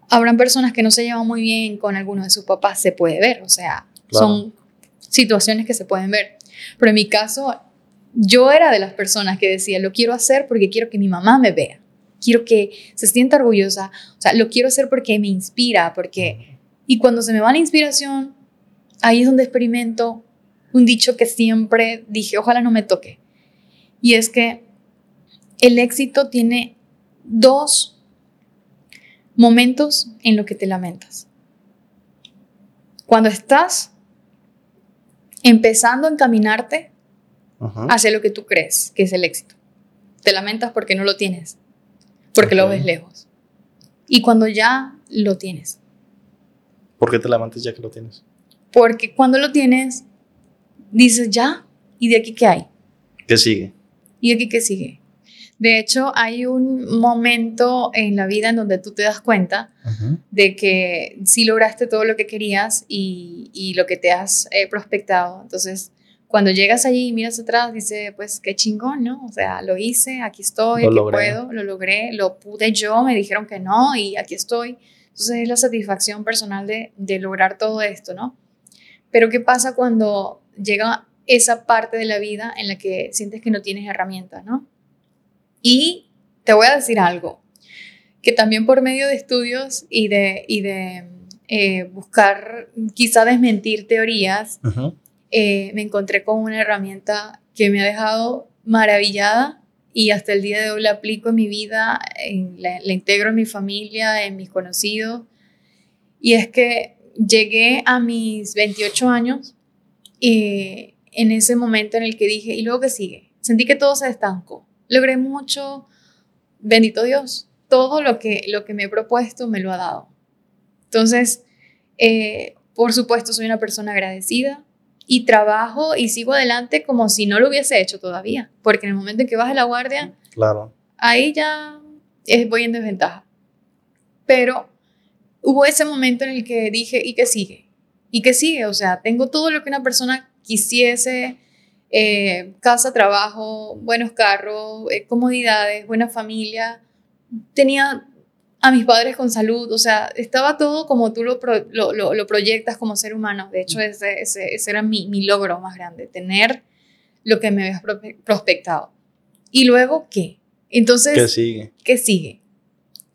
habrán personas que no se llevan muy bien con algunos de sus papás, se puede ver, o sea, son situaciones que se pueden ver. Pero en mi caso, yo era de las personas que decía, lo quiero hacer porque quiero que mi mamá me vea, quiero que se sienta orgullosa, o sea, lo quiero hacer porque me inspira, porque... Y cuando se me va la inspiración, ahí es donde experimento un dicho que siempre dije, ojalá no me toque. Y es que el éxito tiene dos momentos en los que te lamentas. Cuando estás empezando a encaminarte hacia lo que tú crees que es el éxito. Te lamentas porque no lo tienes, porque lo ves lejos. Y cuando ya lo tienes. ¿Por qué te lamentas ya que lo tienes? Porque cuando lo tienes, dices ya, ¿y de aquí qué hay? ¿Qué sigue? ¿Y de aquí qué sigue? De hecho, hay un momento en la vida en donde tú te das cuenta de que sí lograste todo lo que querías y, lo que te has eh, prospectado. Entonces, cuando llegas allí y miras atrás, dices, pues qué chingón, ¿no? O sea, lo hice, aquí estoy, aquí puedo, lo logré, lo pude yo, me dijeron que no y aquí estoy. Entonces es la satisfacción personal de, de lograr todo esto, ¿no? Pero ¿qué pasa cuando llega esa parte de la vida en la que sientes que no tienes herramientas, ¿no? Y te voy a decir algo, que también por medio de estudios y de, y de eh, buscar, quizá desmentir teorías, eh, me encontré con una herramienta que me ha dejado maravillada y hasta el día de hoy la aplico en mi vida, la, integro en mi familia, en mis conocidos. Y es que llegué a mis 28 años y en ese momento en el que dije, ¿y luego qué sigue? Sentí que todo se estancó logré mucho, bendito Dios, todo lo que, lo que me he propuesto me lo ha dado. Entonces, eh, por supuesto, soy una persona agradecida y trabajo y sigo adelante como si no lo hubiese hecho todavía, porque en el momento en que baje la guardia, claro. ahí ya voy en desventaja. Pero hubo ese momento en el que dije, ¿y qué sigue? ¿Y qué sigue? O sea, tengo todo lo que una persona quisiese, eh, casa, trabajo, buenos carros, eh, comodidades, buena familia. Tenía a mis padres con salud, o sea, estaba todo como tú lo, lo, proyectas como ser humano. De hecho, ese, ese, era mi, mi, logro más grande, tener lo que me habías prospectado. ¿Y luego qué? Entonces, ¿qué sigue? ¿Qué sigue?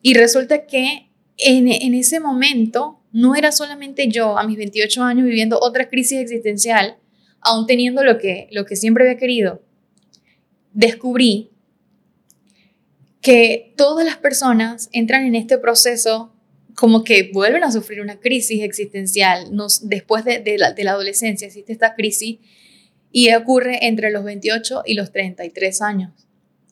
Y resulta que en, en ese momento no era solamente yo a mis 28 años viviendo otra crisis existencial, aún teniendo lo que, lo que siempre había querido, descubrí que todas las personas entran en este proceso como que vuelven a sufrir una crisis existencial. Después de, de, la, de la adolescencia existe esta crisis y ocurre entre los 28 y los 33 años.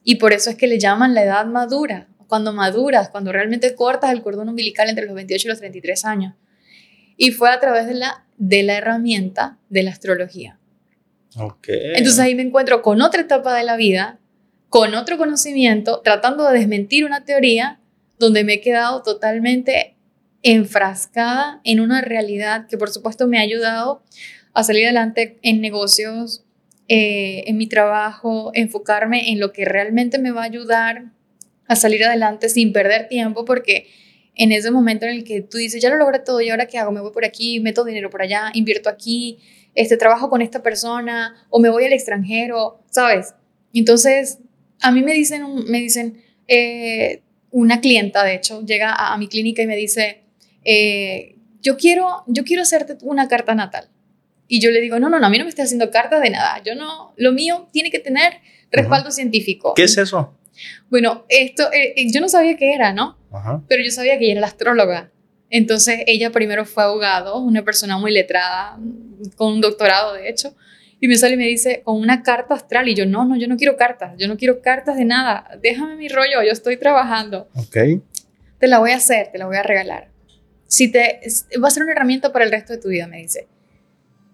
Y por eso es que le llaman la edad madura, cuando maduras, cuando realmente cortas el cordón umbilical entre los 28 y los 33 años. Y fue a través de la, de la herramienta de la astrología. Entonces ahí me encuentro con otra etapa de la vida, con otro conocimiento, tratando de desmentir una teoría donde me he quedado totalmente enfrascada en una realidad que por supuesto me ha ayudado a salir adelante en negocios, eh, en mi trabajo, enfocarme en lo que realmente me va a ayudar a salir adelante sin perder tiempo, porque en ese momento en el que tú dices, ya lo logré todo, ¿y ahora qué hago? Me voy por aquí, meto dinero por allá, invierto aquí, este, trabajo con esta persona, o me voy al extranjero, ¿sabes? Entonces, a mí me dicen, me dicen eh, una clienta, de hecho, llega a, mi clínica y me dice, eh, yo, quiero, yo quiero hacerte una carta natal. Y yo le digo, no, no, no, a mí no me estás haciendo carta de nada. Yo no, lo mío tiene que tener respaldo científico. ¿Qué es eso? Bueno, esto, eh, yo no sabía qué era, ¿no? Pero yo sabía que ella era la astróloga. Entonces ella primero fue abogado, una persona muy letrada, con un doctorado de hecho, y me sale y me dice, con una carta astral, y yo, no, no, yo no quiero cartas, yo no quiero cartas de nada, déjame mi rollo, yo estoy trabajando. Ok. Te la voy a hacer, te la voy a regalar. Si te, va a ser una herramienta para el resto de tu vida, me dice.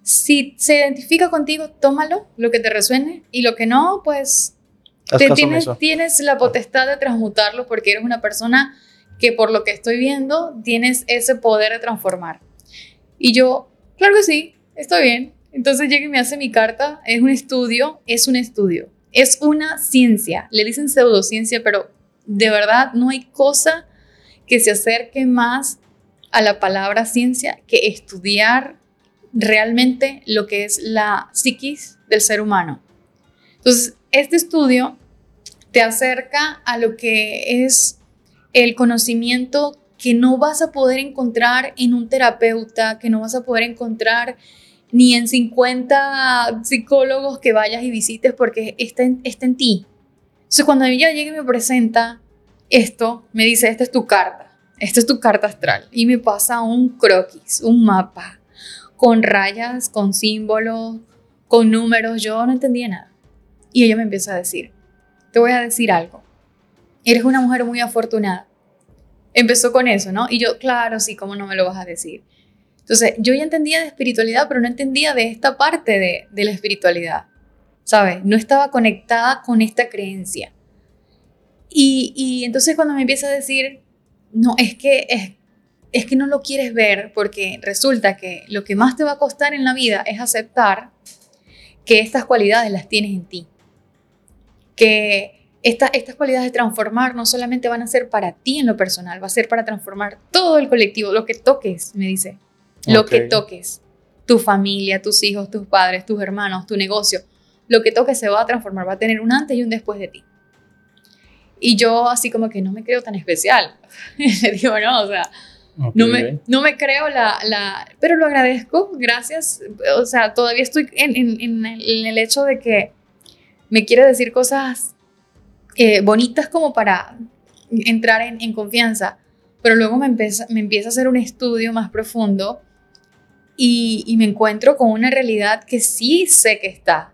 Si se identifica contigo, tómalo, lo que te resuene, y lo que no, pues te tienes, tienes la potestad de transmutarlo porque eres una persona que por lo que estoy viendo tienes ese poder de transformar. Y yo, claro que sí, estoy bien. Entonces llega y me hace mi carta, es un estudio, es un estudio, es una ciencia, le dicen pseudociencia, pero de verdad no hay cosa que se acerque más a la palabra ciencia que estudiar realmente lo que es la psiquis del ser humano. Entonces, este estudio te acerca a lo que es el conocimiento que no vas a poder encontrar en un terapeuta, que no vas a poder encontrar ni en 50 psicólogos que vayas y visites porque está en, está en ti. Entonces cuando ella llega y me presenta esto, me dice, esta es tu carta, esta es tu carta astral. Y me pasa un croquis, un mapa, con rayas, con símbolos, con números, yo no entendía nada. Y ella me empieza a decir, te voy a decir algo eres una mujer muy afortunada. Empezó con eso, ¿no? Y yo, claro, sí, ¿cómo no me lo vas a decir? Entonces, yo ya entendía de espiritualidad, pero no entendía de esta parte de, la espiritualidad, ¿sabes? No estaba conectada con esta creencia. Y, y entonces cuando me empieza a decir, no, es que, es, es que no lo quieres ver porque resulta que lo que más te va a costar en la vida es aceptar que estas cualidades las tienes en ti. Que estas cualidades de transformar no solamente van a ser para ti en lo personal, va a ser para transformar todo el colectivo, lo que toques, me dice, lo que toques, tu familia, tus hijos, tus padres, tus hermanos, tu negocio, lo que toques se va a transformar, va a tener un antes y un después de ti. Y yo así como que no me creo tan especial. [LAUGHS] Le digo, no, o sea, no, me, no me creo la, la, Pero lo agradezco, gracias. O sea, todavía estoy en, en el hecho de que me quiere decir cosas eh, bonitas como para entrar en, confianza, pero luego me empieza, me empieza a hacer un estudio más profundo y, me encuentro con una realidad que sí sé que está.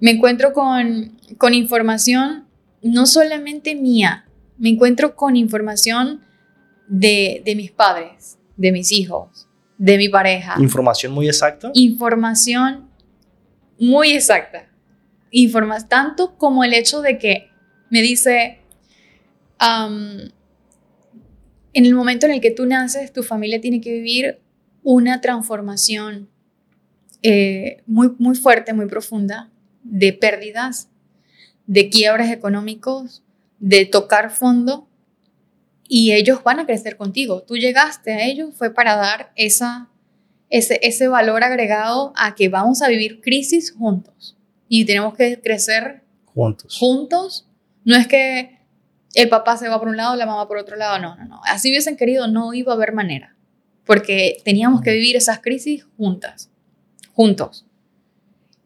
Me encuentro con, con información no solamente mía, me encuentro con información de, de mis padres, de mis hijos, de mi pareja. ¿Información muy exacta? Información muy exacta. Informa tanto como el hecho de que me dice, en el momento en el que tú naces, tu familia tiene que vivir una transformación eh, muy, muy fuerte, muy profunda, de pérdidas, de quiebres económicos, de tocar fondo, y ellos van a crecer contigo. Tú llegaste a ellos fue para dar esa, ese, ese valor agregado a que vamos a vivir crisis juntos y tenemos que crecer juntos. Juntos no es que el papá se va por un lado, la mamá por otro lado, no, no, no. Así hubiesen querido, no iba a haber manera, porque teníamos que vivir esas crisis juntas, juntos.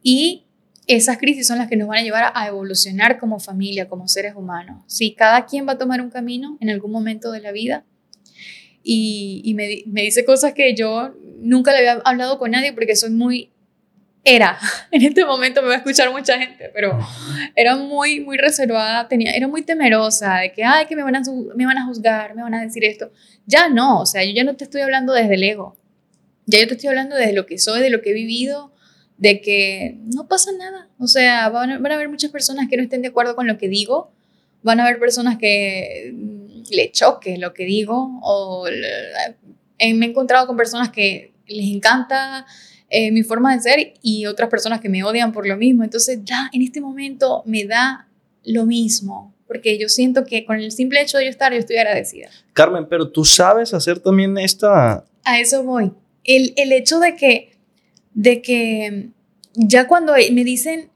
Y esas crisis son las que nos van a llevar a evolucionar como familia, como seres humanos. Sí, cada quien va a tomar un camino en algún momento de la vida y, me, me dice cosas que yo nunca le había hablado con nadie porque soy muy era, [LAUGHS] en este momento me va a escuchar mucha gente, pero era muy, muy reservada, tenía, era muy temerosa de que, ay, que me van, a, me van a juzgar, me van a decir esto. Ya no, o sea, yo ya no te estoy hablando desde el ego, ya yo te estoy hablando desde lo que soy, de lo que he vivido, de que no pasa nada. O sea, van a, van a haber muchas personas que no estén de acuerdo con lo que digo, van a haber personas que le choque lo que digo, o me he encontrado con personas que les encanta eh, mi forma de ser y otras personas que me odian por lo mismo. Entonces ya en este momento me da lo mismo. porque yo siento que con el simple hecho de yo estar, yo estoy agradecida. Carmen, pero tú sabes hacer también esta... A eso voy. El, el hecho de que, de que ya cuando me dicen,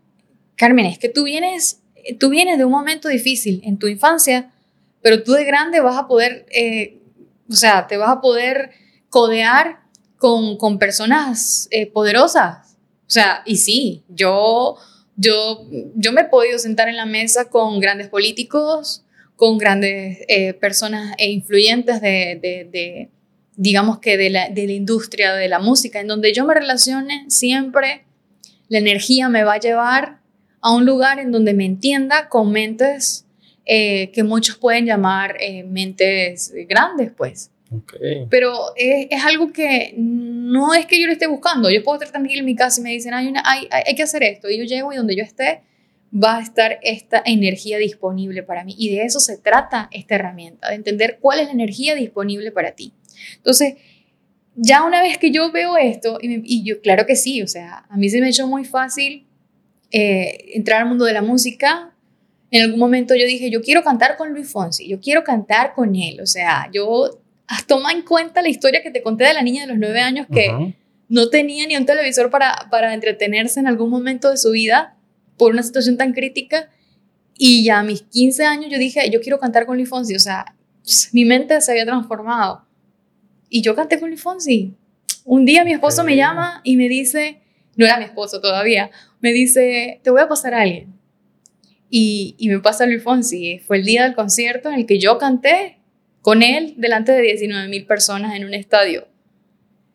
Carmen, es que tú vienes, tú vienes de un momento difícil en tu infancia, pero tú de grande vas a poder, eh, o sea, te vas a poder codear con, con personas eh, poderosas. O sea, y sí, yo, yo, yo me he podido sentar en la mesa con grandes políticos, con grandes eh, personas e influyentes de, de, digamos que de la, de la industria de la música, en donde yo me relacione siempre, la energía me va a llevar a un lugar en donde me entienda con mentes eh, que muchos pueden llamar eh, mentes grandes, pues. Okay. Pero es, es, algo que no es que yo lo esté buscando. Yo puedo estar tranquila en mi casa y me dicen, hay, una, hay, hay, hay que hacer esto. Y yo llego y donde yo esté va a estar esta energía disponible para mí. Y de eso se trata esta herramienta, de entender cuál es la energía disponible para ti. Entonces, ya una vez que yo veo esto, y, me, y yo, claro que sí, o sea, a mí se me echó muy fácil eh, entrar al mundo de la música. En algún momento yo dije, yo quiero cantar con Luis Fonsi, yo quiero cantar con él. O sea, yo [LAUGHS] toma en cuenta la historia que te conté de la niña de los nueve años que uh -huh. no tenía ni un televisor para, para entretenerse en algún momento de su vida por una situación tan crítica. Y ya a mis 15 años yo dije, yo quiero cantar con Luis Fonsi. O sea, mi mente se había transformado. Y yo canté con Luis Fonsi. Un día mi esposo me llama y me dice, no era mi esposo todavía, me dice, te voy a pasar a alguien. Y, y me pasa Luis Fonsi. Fue el día del concierto en el que yo canté con él delante de 19 mil personas en un estadio.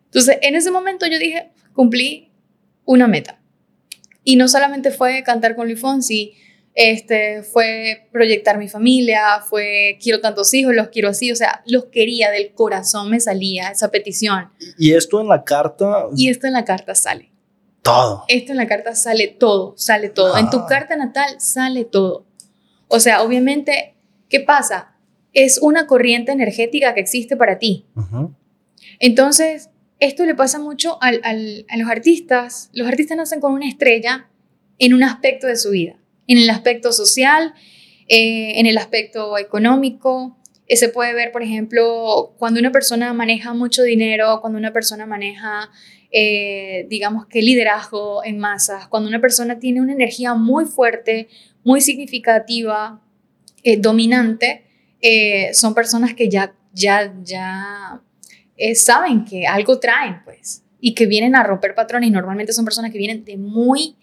Entonces, en ese momento yo dije, cumplí una meta. Y no solamente fue cantar con Luis Fonsi, este, fue proyectar mi familia, fue quiero tantos hijos, los quiero así, o sea, los quería, del corazón me salía esa petición. ¿Y esto en la carta? Y esto en la carta sale. Todo. Esto en la carta sale todo, sale todo. Ah. En tu carta natal sale todo. O sea, obviamente, ¿qué pasa? Es una corriente energética que existe para ti. Uh -huh. Entonces, esto le pasa mucho al, al, a los artistas. Los artistas nacen con una estrella en un aspecto de su vida en el aspecto social, eh, en el aspecto económico. Eh, se puede ver, por ejemplo, cuando una persona maneja mucho dinero, cuando una persona maneja, eh, digamos que liderazgo en masas, cuando una persona tiene una energía muy fuerte, muy significativa, eh, son personas que ya, ya, ya saben que algo traen, pues, y que vienen a romper patrones. Y normalmente son personas que vienen de muy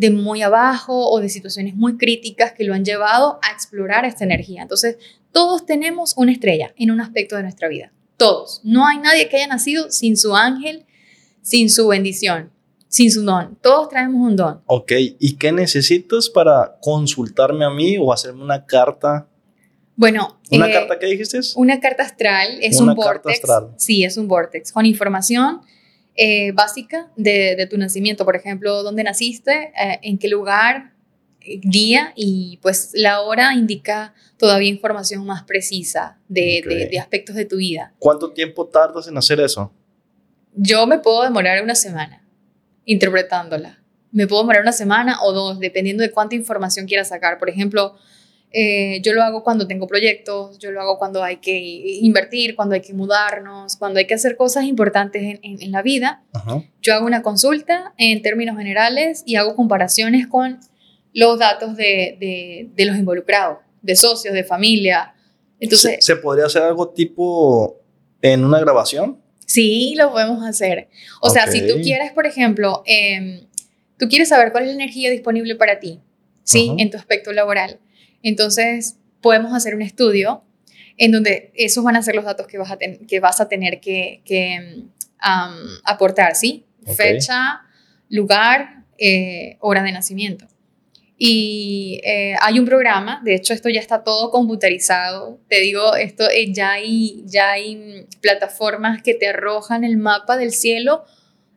de muy abajo o de situaciones muy críticas que lo han llevado a explorar esta energía. Entonces, todos tenemos una estrella en un aspecto de nuestra vida. Todos. No hay nadie que haya nacido sin su ángel, sin su bendición, sin su don. Todos traemos un don. Ok, ¿y qué necesitas para consultarme a mí o hacerme una carta? Bueno, ¿una eh, carta qué dijiste? Una carta astral es una un vortex. Astral. Sí, es un vortex con información eh, básica de, de, tu nacimiento, por ejemplo, dónde naciste, eh, en qué lugar, día y pues la hora indica todavía información más precisa de, okay. de, de, aspectos de tu vida. ¿Cuánto tiempo tardas en hacer eso? Yo me puedo demorar una semana interpretándola. Me puedo demorar una semana o dos, dependiendo de cuánta información quiera sacar. Por ejemplo, eh, yo lo hago cuando tengo proyectos, yo lo hago cuando hay que invertir, cuando hay que mudarnos, cuando hay que hacer cosas importantes en, en, en la vida. Yo hago una consulta en términos generales y hago comparaciones con los datos de, de, de los involucrados, de socios, de familia. Entonces, ¿Se, ¿Se, podría hacer algo tipo en una grabación? Sí, lo podemos hacer. O okay. sea, si tú quieres, por ejemplo, eh, tú quieres saber cuál es la energía disponible para ti, ¿sí? Uh -huh. En tu aspecto laboral entonces, podemos hacer un estudio en donde esos van a ser los datos que vas a, ten que vas a tener que, que um, aportar, ¿sí? Okay. Fecha, lugar, eh, hora de nacimiento. Y eh, hay un programa, de hecho esto ya está todo computarizado, te digo, esto eh, ya, hay, ya hay plataformas que te arrojan el mapa del cielo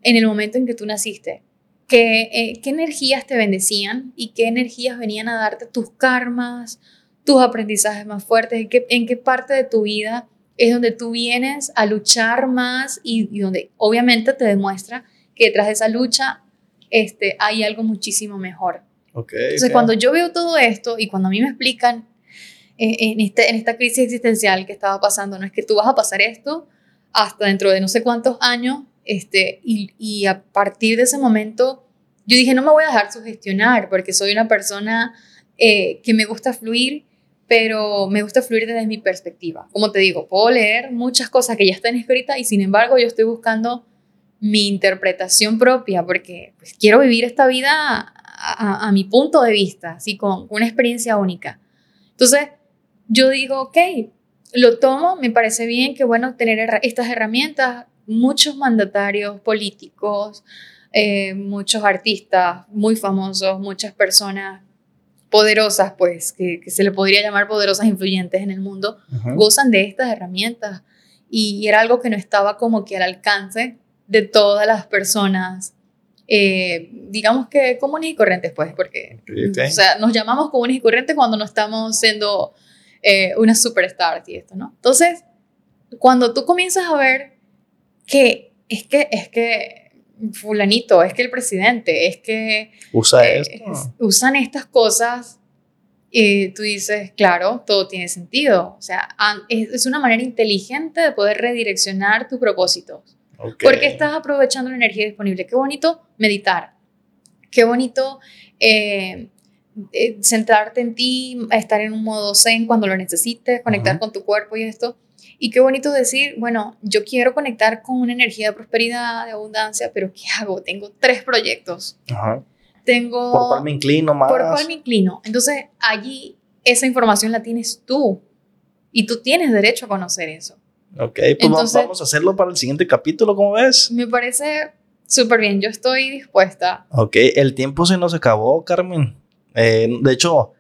en el momento en que tú naciste que, eh, qué energías te bendecían y qué energías venían a darte tus karmas, tus aprendizajes más fuertes, en qué, en qué parte de tu vida es donde tú vienes a luchar más y, y donde obviamente te demuestra que detrás de esa lucha este, hay algo muchísimo mejor. Okay, Entonces, okay. cuando yo veo todo esto y cuando a mí me explican eh, en, este, en esta crisis existencial que estaba pasando. No es que tú vas a pasar esto hasta dentro de no sé cuántos años, este, y, a partir de ese momento yo dije, no me voy a dejar sugestionar porque soy una persona eh, que me gusta fluir, pero me gusta fluir desde mi perspectiva. Como te digo, puedo leer muchas cosas que ya están escritas y sin embargo yo estoy buscando mi interpretación propia porque pues, quiero vivir esta vida a, mi punto de vista, así con una experiencia única. Entonces, yo digo, ok, lo tomo, me parece bien, que bueno tener estas herramientas. Muchos mandatarios políticos, eh, muchos artistas muy famosos, muchas personas poderosas, pues, que, se le podría llamar poderosas influyentes en el mundo, gozan de estas herramientas. Y, era algo que no estaba como que al alcance de todas las personas, eh, digamos que comunes y corrientes, pues, porque O sea, nos llamamos comunes y corrientes cuando no estamos siendo eh, una superstar y esto, ¿no? Entonces, cuando tú comienzas a ver que es que, es que fulanito, es que el presidente, es que... Usa eh, Usan estas cosas y tú dices, claro, todo tiene sentido. O sea, es una manera inteligente de poder redireccionar tus propósitos. Porque estás aprovechando la energía disponible. Qué bonito meditar. Qué bonito eh, eh, centrarte en ti, estar en un modo zen cuando lo necesites, conectar con tu cuerpo y esto. Y qué bonito decir, bueno, yo quiero conectar con una energía de prosperidad, de abundancia, pero ¿qué hago? Tengo tres proyectos. Ajá. Tengo... ¿Por cuál me inclino más? ¿Por cuál me inclino? Entonces, allí esa información la tienes tú y tú tienes derecho a conocer eso. Ok, pues vamos a hacerlo para el siguiente capítulo, ¿cómo ves? Me parece súper bien, yo estoy dispuesta. Ok, el tiempo se nos acabó, Carmen. Eh, de hecho,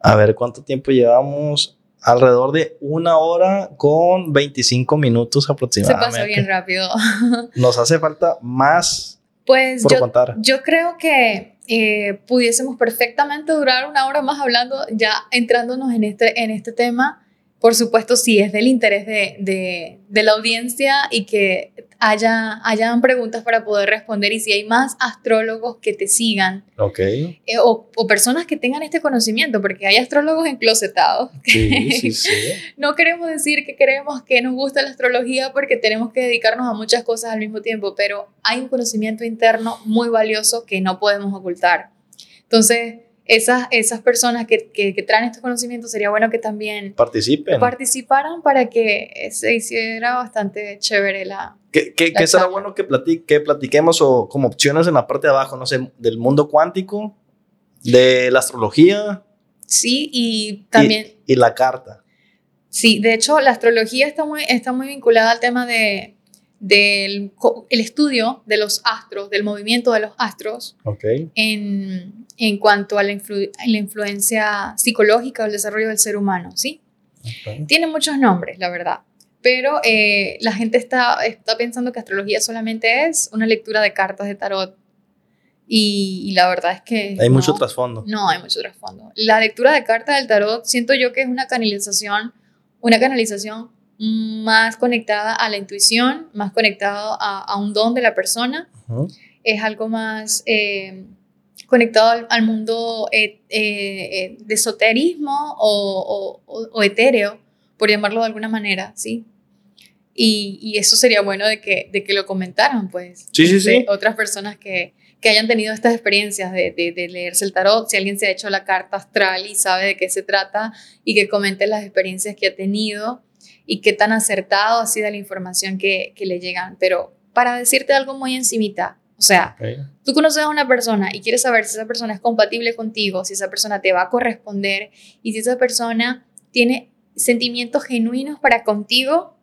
a ver cuánto tiempo llevamos alrededor de una hora con 25 minutos aproximadamente. Se pasó bien rápido. [LAUGHS] Nos hace falta más pues yo, yo creo que eh, pudiésemos perfectamente durar una hora más hablando, ya entrándonos en este, en este tema por supuesto, si es del interés de, de, de, la audiencia y que haya, hayan preguntas para poder responder y si hay más astrólogos que te sigan okay. Eh, o, o, personas que tengan este conocimiento, porque hay astrólogos enclosetados. Sí, sí, sí. [LAUGHS] no queremos decir que queremos que nos gusta la astrología porque tenemos que dedicarnos a muchas cosas al mismo tiempo, pero hay un conocimiento interno muy valioso que no podemos ocultar. Entonces, esas, esas personas que, que, traen estos conocimientos, sería bueno que también participen. participaran para que se hiciera bastante chévere la... ¿Qué, qué, será bueno que, que platiquemos o como opciones en la parte de abajo, no sé, del mundo cuántico, de la astrología? Sí, y también... Y, la carta. Sí, de hecho, la astrología está muy, está muy vinculada al tema de, del el estudio de los astros, del movimiento de los astros, okay. en, en cuanto a la, la influencia psicológica o el desarrollo del ser humano, ¿sí? Tiene muchos nombres, la verdad, pero eh, la gente está, está pensando que astrología solamente es una lectura de cartas de tarot y, la verdad es que... Hay mucho trasfondo. No, hay mucho trasfondo. La lectura de cartas del tarot siento yo que es una canalización, una canalización más conectada a la intuición, más conectado a, un don de la persona. Es algo más... Eh, conectado al, mundo eh, eh, de esoterismo o, o, etéreo, por llamarlo de alguna manera, ¿sí? Y, y, eso sería bueno de que, de que lo comentaran, pues. Sí, sí, sí. Otras personas que, que hayan tenido estas experiencias de, de, de, leerse el tarot, si alguien se ha hecho la carta astral y sabe de qué se trata y que comente las experiencias que ha tenido y qué tan acertado ha sido la información que, que le llegan. Pero para decirte algo muy encimita, o sea, tú conoces a una persona y quieres saber si esa persona es compatible contigo, si esa persona te va a corresponder y si esa persona tiene sentimientos genuinos para contigo,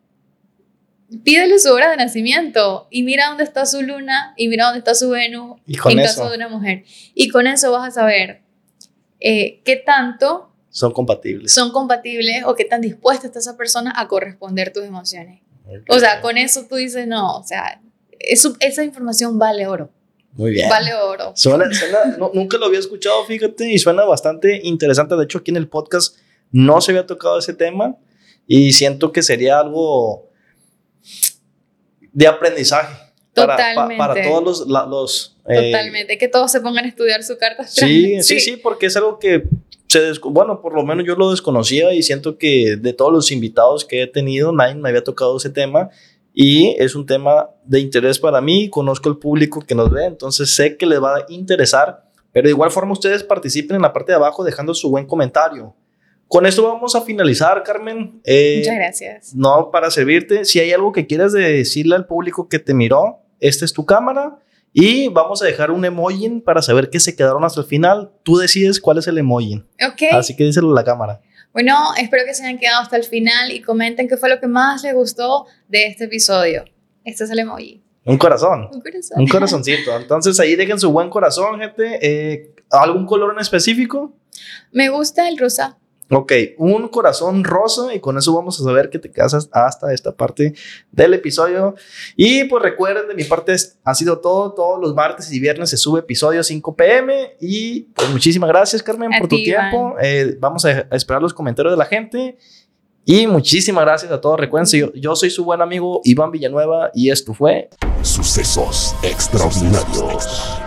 pídele su hora de nacimiento y mira dónde está su luna y mira dónde está su Venus en caso de una mujer. Y con eso vas a saber eh, qué tanto son compatibles. Son compatibles o qué tan dispuesta está esa persona a corresponder tus emociones. O sea, con eso tú dices, no, o sea, eso, esa información vale oro. Muy bien. Vale oro. nunca lo había escuchado, fíjate, y suena bastante interesante. De hecho, aquí en el podcast no se había tocado ese tema y siento que sería algo de aprendizaje. Totalmente. Para, para todos los... los eh, Totalmente, que todos se pongan a estudiar su carta [LAUGHS] Sí, sí, sí, porque es algo que se bueno, por lo menos yo lo desconocía y siento que de todos los invitados que he tenido, nadie me había tocado ese tema y es un tema de interés para mí, conozco el público que nos ve, entonces sé que les va a interesar, pero de igual forma ustedes participen en la parte de abajo dejando su buen comentario. Con esto vamos a finalizar, Carmen. Eh, Muchas gracias. no para servirte. Si hay algo que quieras de decirle al público que te miró, esta es tu cámara. Y vamos a dejar un emoji para saber que se quedaron hasta el final. Tú decides cuál es el emoji. Ok. Así que díselo a la cámara. Bueno, espero que se hayan quedado hasta el final y comenten qué fue lo que más les gustó de este episodio. Este es el emoji. Un corazón. Un corazón. Un corazoncito. Entonces ahí dejen su buen corazón, gente. Eh, ¿Algún color en específico? Me gusta el rosa. Ok, un corazón rosa y con eso vamos a saber que te casas hasta esta parte del episodio. Y pues recuerden, de mi parte ha sido todo. Todos los martes y viernes se sube episodio 5 pm. Y pues muchísimas gracias, Carmen, A por tu ti, tiempo. Eh, vamos a, a esperar los comentarios de la gente. Y muchísimas gracias a todos. Recuerden, yo, yo soy su buen amigo Iván Villanueva y esto fue Sucesos extraordinarios.